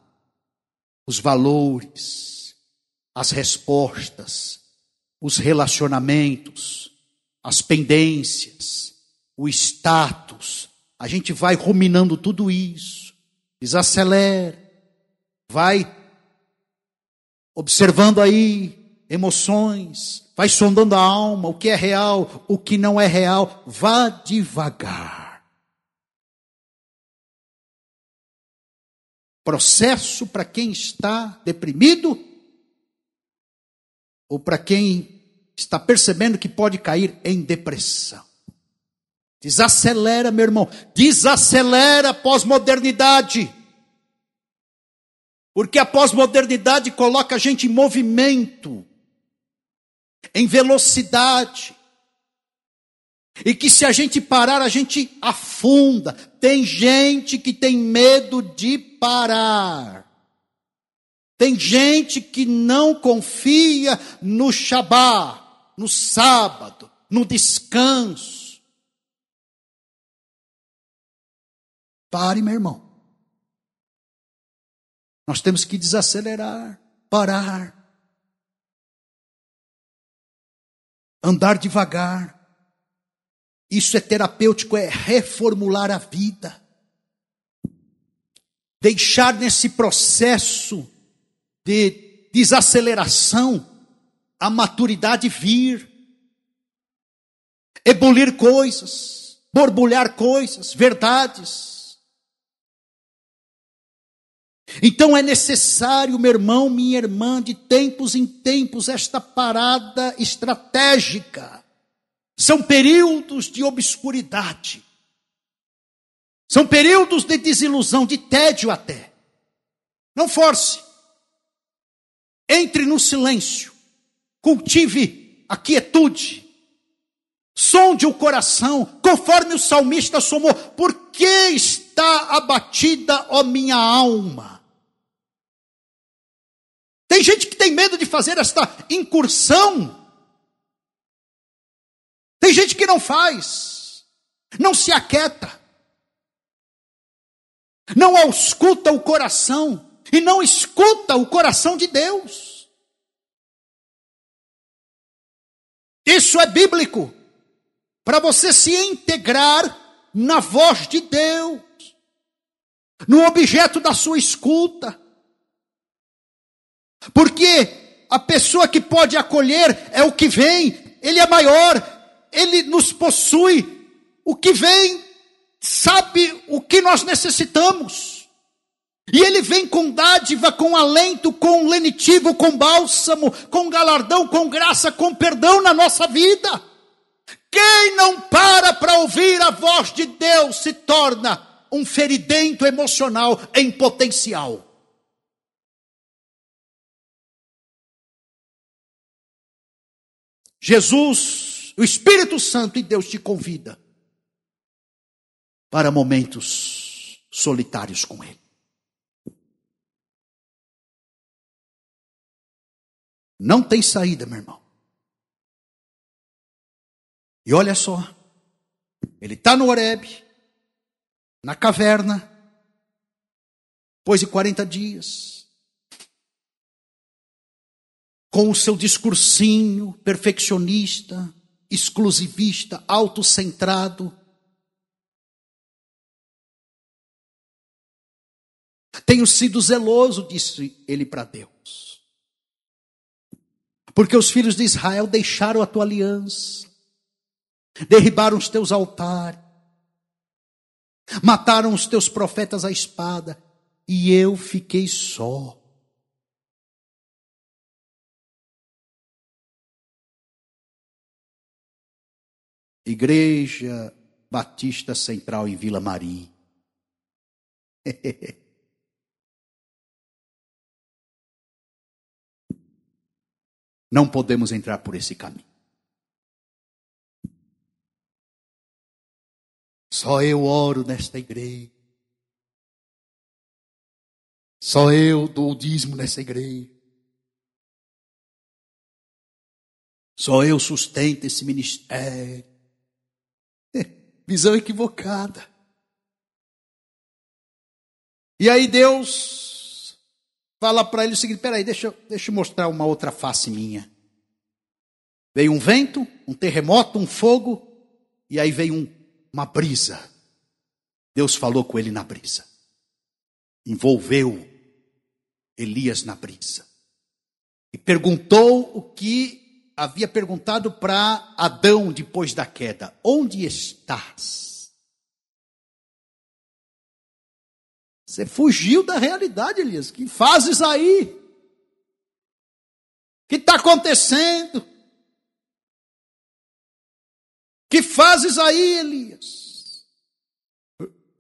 os valores, as respostas, os relacionamentos, as pendências, o status. A gente vai ruminando tudo isso, desacelera, vai observando aí emoções, vai sondando a alma, o que é real, o que não é real. Vá devagar. Processo para quem está deprimido ou para quem está percebendo que pode cair em depressão. Desacelera, meu irmão, desacelera a pós-modernidade. Porque a pós-modernidade coloca a gente em movimento em velocidade. E que se a gente parar, a gente afunda. Tem gente que tem medo de parar. Tem gente que não confia no Shabá, no sábado, no descanso. Pare, meu irmão. Nós temos que desacelerar, parar. Andar devagar. Isso é terapêutico, é reformular a vida. Deixar nesse processo de desaceleração a maturidade vir. Ebulir coisas, borbulhar coisas, verdades. Então é necessário, meu irmão, minha irmã, de tempos em tempos, esta parada estratégica. São períodos de obscuridade. São períodos de desilusão, de tédio até. Não force. Entre no silêncio. Cultive a quietude. Sonde o coração, conforme o salmista somou. Por que está abatida, ó minha alma? Tem gente que tem medo de fazer esta incursão. Tem gente que não faz, não se aquieta, não ausculta o coração e não escuta o coração de Deus. Isso é bíblico, para você se integrar na voz de Deus, no objeto da sua escuta. Porque a pessoa que pode acolher é o que vem, ele é maior, ele nos possui. O que vem sabe o que nós necessitamos. E ele vem com dádiva, com alento, com lenitivo, com bálsamo, com galardão, com graça, com perdão na nossa vida. Quem não para para ouvir a voz de Deus se torna um feridento emocional em potencial. Jesus, o Espírito Santo e Deus te convida para momentos solitários com Ele. Não tem saída, meu irmão. E olha só, ele está no Horeb, na caverna, depois de 40 dias com o seu discursinho perfeccionista, exclusivista, autocentrado. Tenho sido zeloso, disse ele para Deus. Porque os filhos de Israel deixaram a tua aliança, derribaram os teus altares, mataram os teus profetas à espada, e eu fiquei só. Igreja Batista Central em Vila Maria. Não podemos entrar por esse caminho. Só eu oro nesta igreja. Só eu dou o dízimo nessa igreja. Só eu sustento esse ministério. Visão equivocada. E aí Deus fala para ele o seguinte: peraí, deixa, deixa eu mostrar uma outra face minha. Veio um vento, um terremoto, um fogo, e aí veio um, uma brisa. Deus falou com ele na brisa. Envolveu Elias na brisa. E perguntou o que havia perguntado para Adão depois da queda: Onde estás? Você fugiu da realidade, Elias. Que fazes aí? O que está acontecendo? Que fazes aí, Elias?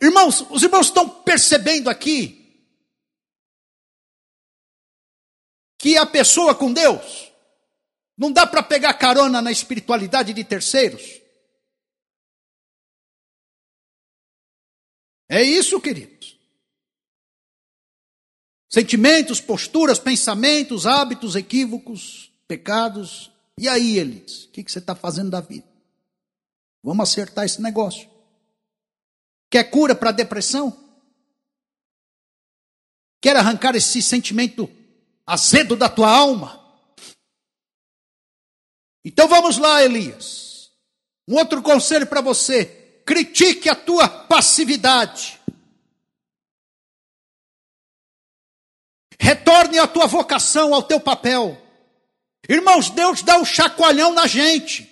Irmãos, os irmãos estão percebendo aqui que a pessoa com Deus não dá para pegar carona na espiritualidade de terceiros. É isso, queridos. Sentimentos, posturas, pensamentos, hábitos, equívocos, pecados. E aí, Elis, o que, que você está fazendo da vida? Vamos acertar esse negócio. Quer cura para depressão? Quer arrancar esse sentimento azedo da tua alma? Então vamos lá, Elias. Um outro conselho para você: critique a tua passividade. Retorne à tua vocação, ao teu papel. Irmãos, Deus dá um chacoalhão na gente.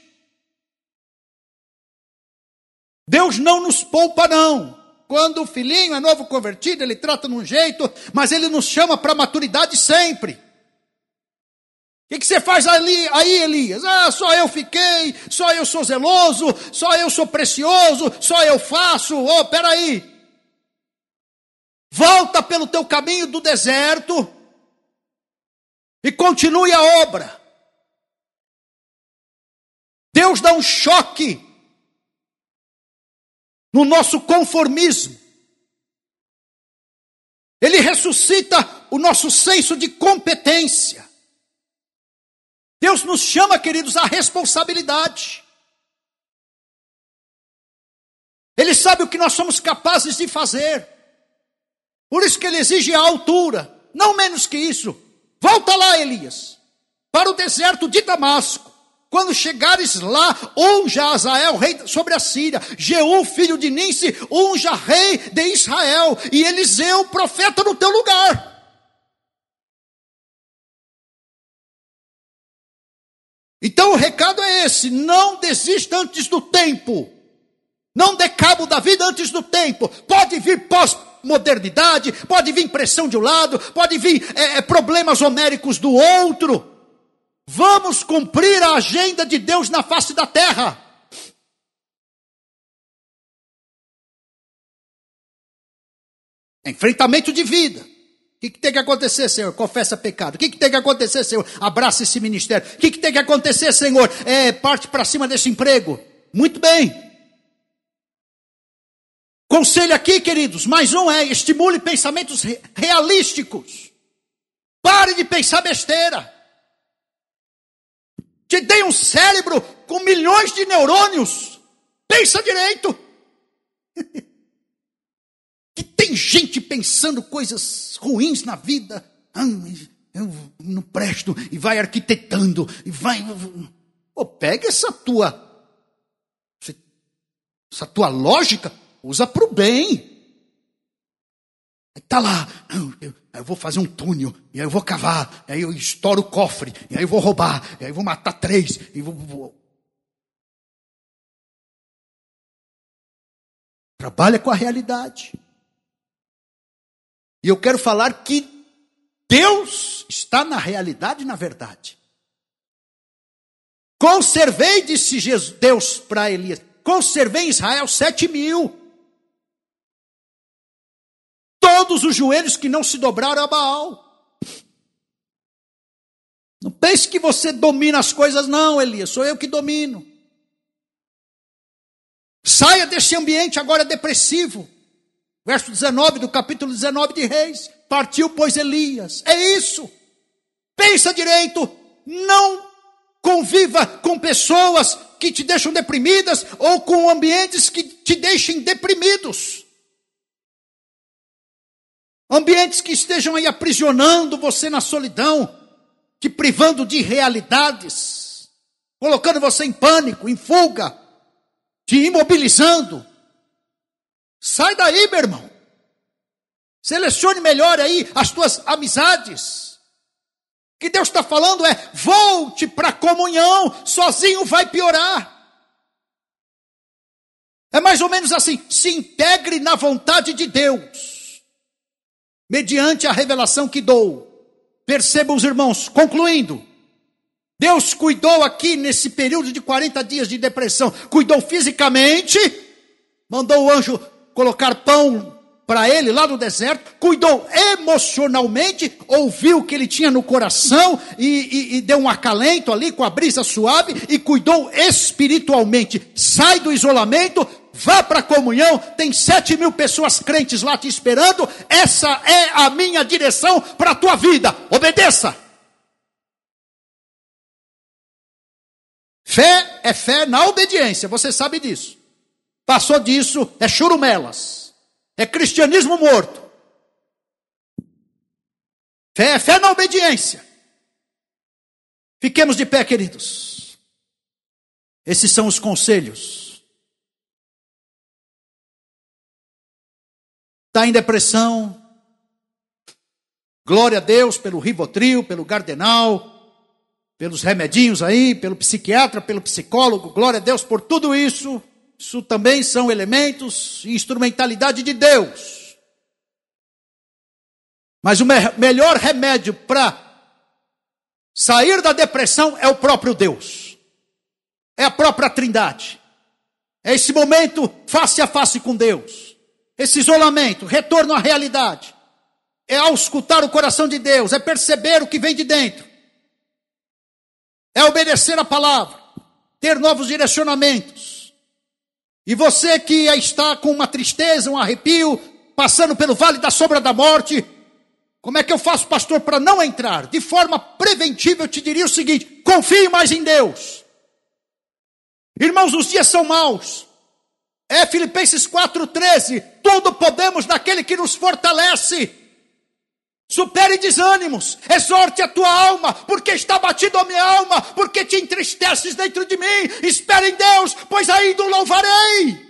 Deus não nos poupa, não. Quando o filhinho é novo convertido, ele trata de um jeito, mas ele nos chama para maturidade sempre. Que, que, você faz ali, aí, Elias? Ah, só eu fiquei, só eu sou zeloso, só eu sou precioso, só eu faço. Oh, peraí. Volta pelo teu caminho do deserto e continue a obra. Deus dá um choque no nosso conformismo. Ele ressuscita o nosso senso de competência. Deus nos chama, queridos, à responsabilidade. Ele sabe o que nós somos capazes de fazer. Por isso que ele exige a altura, não menos que isso. Volta lá, Elias, para o deserto de Damasco. Quando chegares lá, unja Azael, rei sobre a Síria, Jeú, filho de Ninse, unja rei de Israel, e Eliseu, profeta no teu lugar. Então o recado é esse: não desista antes do tempo, não dê cabo da vida antes do tempo. Pode vir pós-modernidade, pode vir pressão de um lado, pode vir é, problemas homéricos do outro. Vamos cumprir a agenda de Deus na face da terra. Enfrentamento de vida. O que, que, tem que acontecer, Senhor? Confessa pecado. O que, que, tem que acontecer, Senhor? Abraça esse ministério. O que, que tem que acontecer, Senhor? É, parte para cima desse emprego. Muito bem. Conselho aqui, queridos, mais um é: estimule pensamentos realísticos. Pare de pensar besteira. Te dei um cérebro com milhões de neurônios. Pensa direito. tem gente pensando coisas ruins na vida. Ah, eu não presto. E vai arquitetando. E vai. Pô, pega essa tua. Essa tua lógica, usa para o bem. Está lá, eu, eu, vou fazer um túnel, e aí eu vou cavar, e aí eu estouro o cofre, e aí eu vou roubar, e aí eu vou matar três, e vou, vou... Trabalha com a realidade. E eu quero falar que Deus está na realidade e na verdade. Conservei, disse Jesus, Deus para Elias, conservei em Israel sete mil todos os joelhos que não se dobraram a Baal. Não pense que você domina as coisas, não, Elias, sou eu que domino. Saia desse ambiente agora depressivo. Verso 19 do capítulo 19 de Reis. Partiu, pois, Elias. É isso. Pensa direito. Não conviva com pessoas que te deixam deprimidas ou com ambientes que te deixem deprimidos. Ambientes que estejam aí aprisionando você na solidão, te privando de realidades, colocando você em pânico, em fuga, te imobilizando. Sai daí, meu irmão. Selecione melhor aí as tuas amizades. O que Deus está falando é: volte para a comunhão, sozinho vai piorar. É mais ou menos assim: se integre na vontade de Deus mediante a revelação que dou. Percebam os irmãos, concluindo. Deus cuidou aqui nesse período de 40 dias de depressão, cuidou fisicamente, mandou o anjo colocar pão para ele lá no deserto, cuidou emocionalmente, ouviu o que ele tinha no coração e, e, e, deu um acalento ali com a brisa suave e cuidou espiritualmente. Sai do isolamento, vá para a comunhão, tem sete mil pessoas crentes lá te esperando, essa é a minha direção para a tua vida, obedeça. Fé é fé na obediência, você sabe disso. Passou disso, é churumelas, é cristianismo morto. Fé fé na obediência. Fiquemos de pé, queridos. Esses são os conselhos está em depressão. Glória a Deus pelo Rivotril, pelo Gardenal, pelos remedinhos aí, pelo psiquiatra, pelo psicólogo. Glória a Deus por tudo isso. Isso também são elementos e instrumentalidade de Deus. Mas o me melhor remédio para sair da depressão é o próprio Deus. É a própria Trindade. É esse momento face a face com Deus. Esse isolamento, retorno à realidade. É auscultar o coração de Deus, é perceber o que vem de dentro. É obedecer a palavra, ter novos direcionamentos. E você que está com uma tristeza, um arrepio, passando pelo vale da sombra da morte, como é que eu faço, pastor, para não entrar? De forma preventiva, eu te diria o seguinte: confie mais em Deus. Irmãos, os dias são maus. É Filipenses 4,13: tudo podemos naquele que nos fortalece. Supere desânimos, exorte a tua alma, porque está batido a minha alma, porque te entristeces dentro de mim. Espere em Deus, pois ainda o louvarei.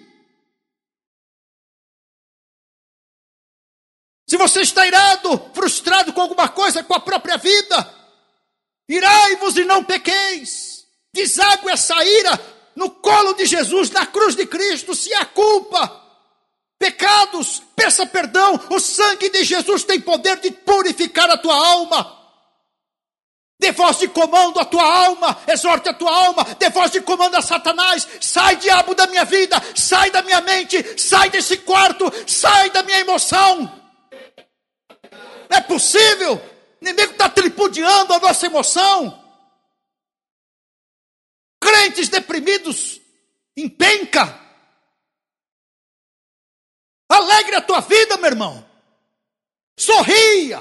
Se você está irado, frustrado com alguma coisa, com a própria vida, irai-vos e não pequeis. Deságue essa ira no colo de Jesus, na cruz de Cristo, se há culpa, pecados, peça perdão. O sangue de Jesus tem poder de purificar a tua alma. Dê voz de comando à tua alma, exorte a tua alma, dê voz de comando a Satanás. Sai, diabo, da minha vida, sai da minha mente, sai desse quarto, sai da minha emoção. Não é possível, o inimigo está tripudiando a nossa emoção. Crentes deprimidos, em penca, Alegre a tua vida, meu irmão. Sorria.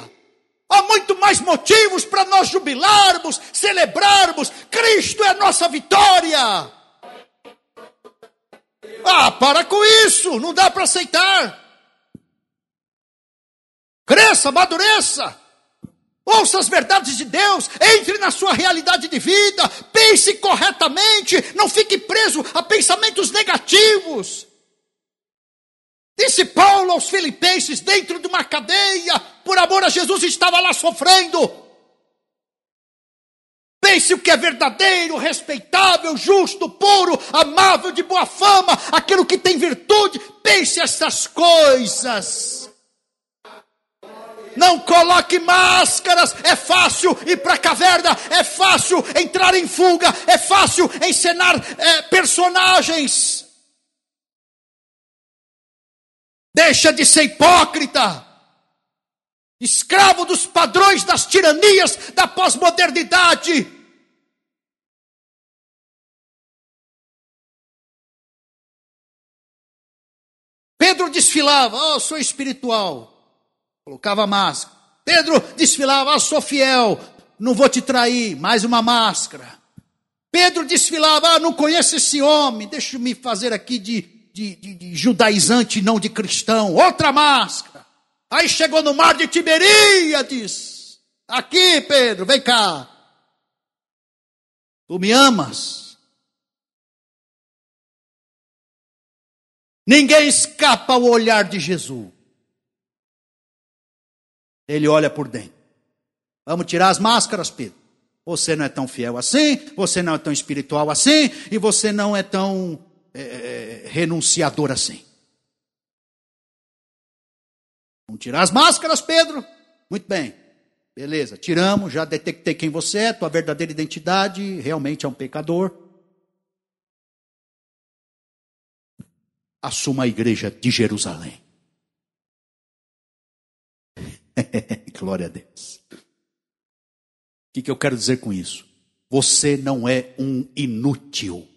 Há muito mais motivos para nós jubilarmos, celebrarmos. Cristo é a nossa vitória. Ah, para com isso, não dá para aceitar. Cresça, amadureça. Ouça as verdades de Deus, entre na sua realidade de vida, pense corretamente, não fique preso a pensamentos negativos. Disse Paulo aos Filipenses, dentro de uma cadeia, por amor a Jesus, estava lá sofrendo. Pense o que é verdadeiro, respeitável, justo, puro, amável, de boa fama, aquilo que tem virtude. Pense essas coisas. Não coloque máscaras, é fácil ir para a caverna, é fácil entrar em fuga, é fácil encenar é, personagens. Deixa de ser hipócrita, escravo dos padrões das tiranias da pós-modernidade. Pedro desfilava, oh, sou espiritual, colocava máscara. Pedro desfilava, oh, sou fiel, não vou te trair, mais uma máscara. Pedro desfilava, ah, não conheço esse homem, deixa me fazer aqui de de, de, de judaizante, não de cristão. Outra máscara. Aí chegou no mar de Tiberíades. Aqui, Pedro, vem cá. Tu me amas. Ninguém escapa ao olhar de Jesus. Ele olha por dentro. Vamos tirar as máscaras, Pedro. Você não é tão fiel assim, você não é tão espiritual assim, e você não é tão é, é, renunciador assim. Vamos tirar as máscaras, Pedro? Muito bem. Beleza, tiramos, já detectei quem você é, tua verdadeira identidade, realmente é um pecador. Assuma a igreja de Jerusalém. Glória a Deus. O que, que eu quero dizer com isso? Você não é um inútil.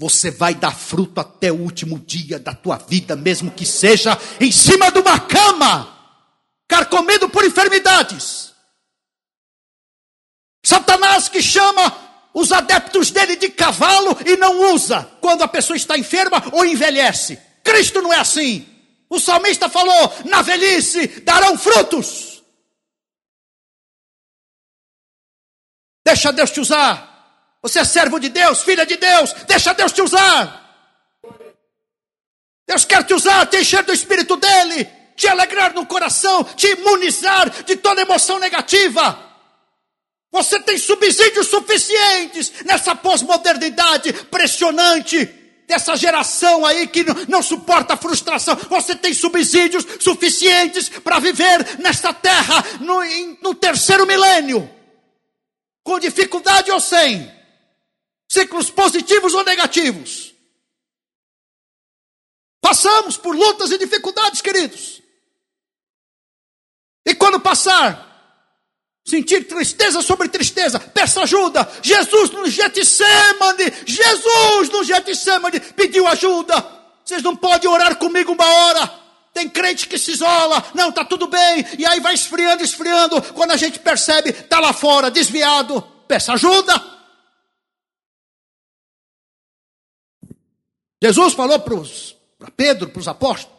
Você vai dar fruto até o último dia da tua vida, mesmo que seja em cima de uma cama, carcomido por enfermidades. Satanás que chama os adeptos dele de cavalo e não usa quando a pessoa está enferma ou envelhece. Cristo não é assim. O salmista falou: na velhice darão frutos. Deixa Deus te usar. Você é servo de Deus, filha de Deus, deixa Deus te usar. Deus quer te usar, te encher do Espírito dele, te alegrar no coração, te imunizar de toda emoção negativa. Você tem subsídios suficientes nessa pós-modernidade pressionante dessa geração aí que não, não suporta a frustração. Você tem subsídios suficientes para viver nesta terra no, no terceiro milênio, com dificuldade ou sem, ciclos positivos ou negativos. Passamos por lutas e dificuldades, queridos. E quando passar, sentir tristeza sobre tristeza, peça ajuda. Jesus no Getsemane, Jesus no Getsemane pediu ajuda. Vocês não podem orar comigo uma hora. Tem crente que se isola, não, tá tudo bem, e aí vai esfriando, esfriando. Quando a gente percebe, tá lá fora, desviado, peça ajuda. Jesus falou para Pedro, para os apóstolos: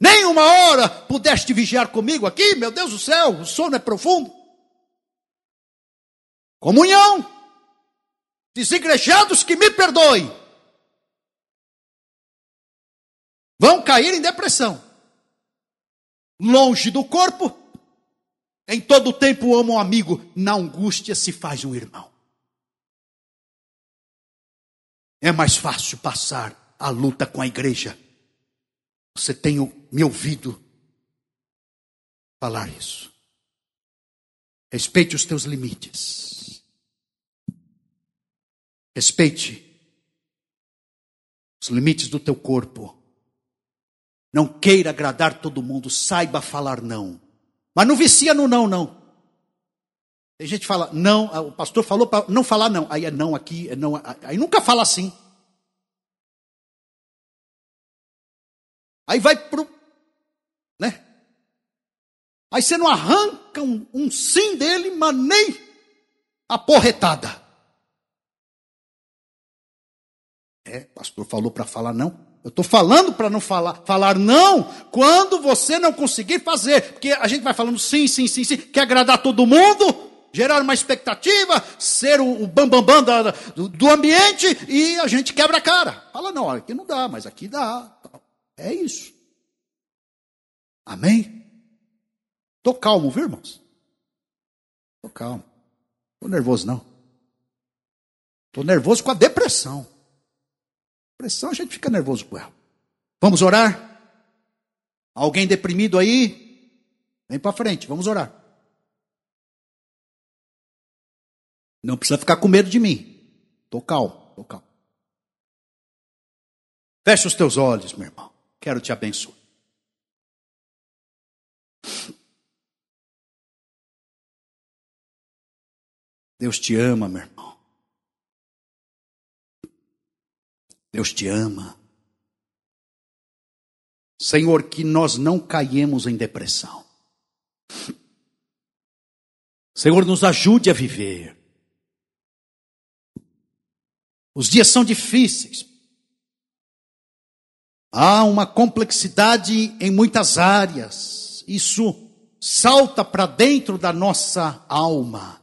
nem uma hora pudeste vigiar comigo aqui, meu Deus do céu, o sono é profundo. Comunhão. Desigrejados que me perdoem. Vão cair em depressão. Longe do corpo. Em todo tempo amo um amigo. Na angústia se faz um irmão. É mais fácil passar a luta com a igreja. Você tem me ouvido falar isso. Respeite os teus limites. Respeite os limites do teu corpo. Não queira agradar todo mundo, saiba falar não. Mas não vicia no não, não. Tem gente que fala, não, o pastor falou para não falar não. Aí é não aqui, é não. Aí nunca fala assim. Aí vai pro. Né? Aí você não arranca um, um sim dele, mas nem a porretada. É, pastor falou para falar não. Eu estou falando para não falar, falar não quando você não conseguir fazer. Porque a gente vai falando sim, sim, sim, sim, quer agradar todo mundo, gerar uma expectativa, ser o, o bambambam bam, bam do, do, ambiente e a gente quebra a cara. Fala, não, aqui não dá, mas aqui dá. É isso. Amém? Estou calmo, viu, irmãos? Estou calmo. Estou nervoso, não. Estou nervoso com a depressão. Pressão, a gente fica nervoso com ela. Vamos orar? Alguém deprimido aí? Vem para frente, vamos orar. Não precisa ficar com medo de mim. Estou calmo, estou calmo. Feche os teus olhos, meu irmão. Quero te abençoar. Deus te ama, meu irmão. Deus te ama. Senhor, que nós não caiemos em depressão. Senhor, nos ajude a viver. Os dias são difíceis. Há uma complexidade em muitas áreas. Isso salta para dentro da nossa alma.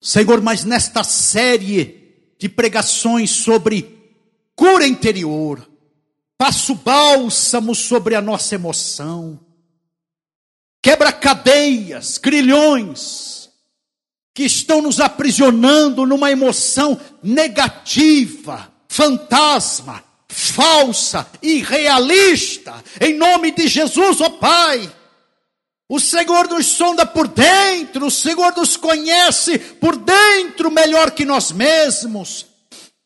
Senhor, mas nesta série de pregações sobre cura interior, passo bálsamo sobre a nossa emoção, quebra cadeias, grilhões, que estão nos aprisionando numa emoção negativa, fantasma, falsa, irrealista, em nome de Jesus, ó oh Pai. O Senhor nos sonda por dentro, o Senhor nos conhece por dentro melhor que nós mesmos.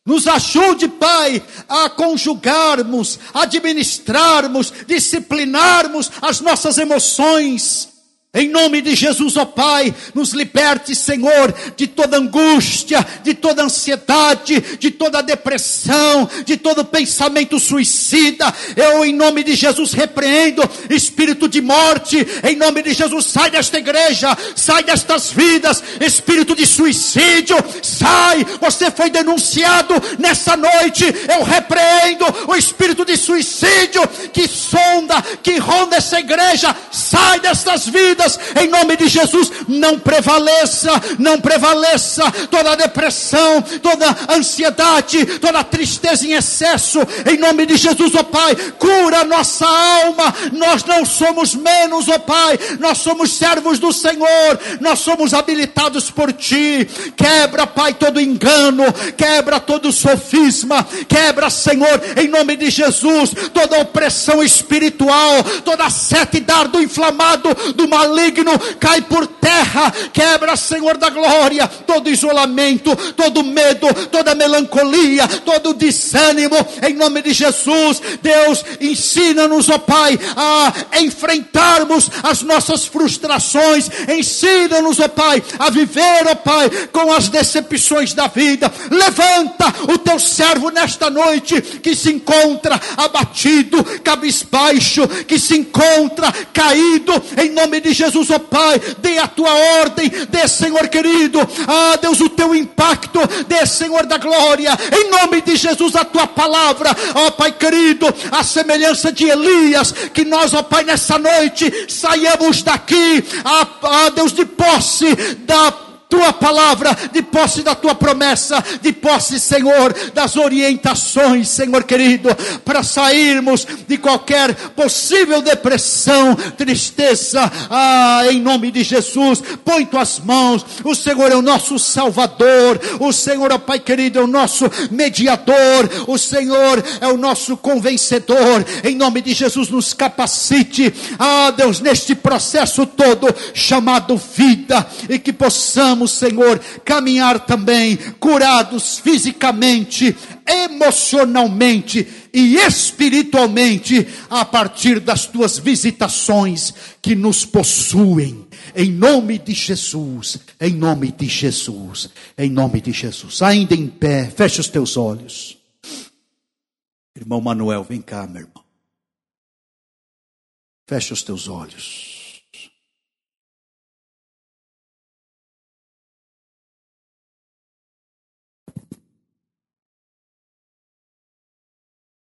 Nos ajude, Pai, a conjugarmos, administrarmos, disciplinarmos as nossas emoções em nome de Jesus, ó Pai, nos liberte, Senhor, de toda angústia, de toda ansiedade, de toda depressão, de todo pensamento suicida. Eu, em nome de Jesus, repreendo espírito de morte. Em nome de Jesus, sai desta igreja, sai destas vidas, espírito de suicídio, sai. Você foi denunciado nessa noite. Eu repreendo o espírito de suicídio que sonda, que ronda essa igreja. Sai destas vidas em nome de Jesus, não prevaleça, não prevaleça toda depressão, toda ansiedade, toda tristeza em excesso, em nome de Jesus, ó Pai, cura nossa alma, nós não somos menos, ó Pai, nós somos servos do Senhor, nós somos habilitados por Ti, quebra, Pai, todo engano, quebra todo sofisma, quebra, Senhor, em nome de Jesus, toda opressão espiritual, toda sete dardo inflamado do maligno cai por terra, quebra, Senhor da glória, todo isolamento, todo medo, toda melancolia, todo desânimo, em nome de Jesus, Deus, ensina-nos, ó Pai, a enfrentarmos as nossas frustrações, ensina-nos, ó Pai, a viver, ó Pai, com as decepções da vida, levanta o teu servo nesta noite, que se encontra abatido, cabisbaixo, que se encontra caído, em nome de Jesus, ó Pai, dê a tua ordem, dê, Senhor querido, ah Deus, o teu impacto, dê, Senhor da glória, em nome de Jesus, a tua palavra, ó Pai querido, a semelhança de Elias, que nós, ó Pai, nessa noite saiamos daqui, a, a Deus, de posse da tua palavra, de posse da tua promessa, de posse, Senhor, das orientações, Senhor querido, para sairmos de qualquer possível depressão, tristeza, ah, em nome de Jesus, põe tuas mãos, o Senhor é o nosso Salvador, o Senhor, ó Pai querido, é o nosso mediador, o Senhor é o nosso convencedor, em nome de Jesus, nos capacite, ah, Deus, neste processo todo chamado vida, e que possamos possamos, Senhor, caminhar também curados fisicamente, emocionalmente e espiritualmente a partir das tuas visitações que nos possuem. Em nome de Jesus, em nome de Jesus, em nome de Jesus. Ainda em pé, fecha os teus olhos. Irmão Manuel, vem cá, meu irmão. Fecha os teus olhos.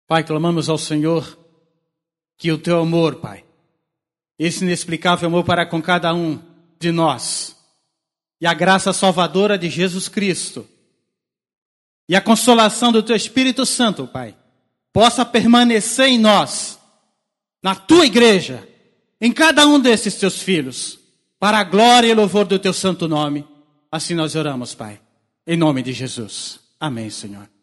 Pai, clamamos ao Senhor que o teu amor, Pai, esse inexplicável amor para com cada um de nós, e a graça salvadora de Jesus Cristo, e a consolação do teu Espírito Santo, Pai, possa permanecer em nós, na tua igreja, em cada um desses teus filhos, para a glória e louvor do teu santo nome. Assim nós oramos, Pai, em nome de Jesus. Amém, Senhor.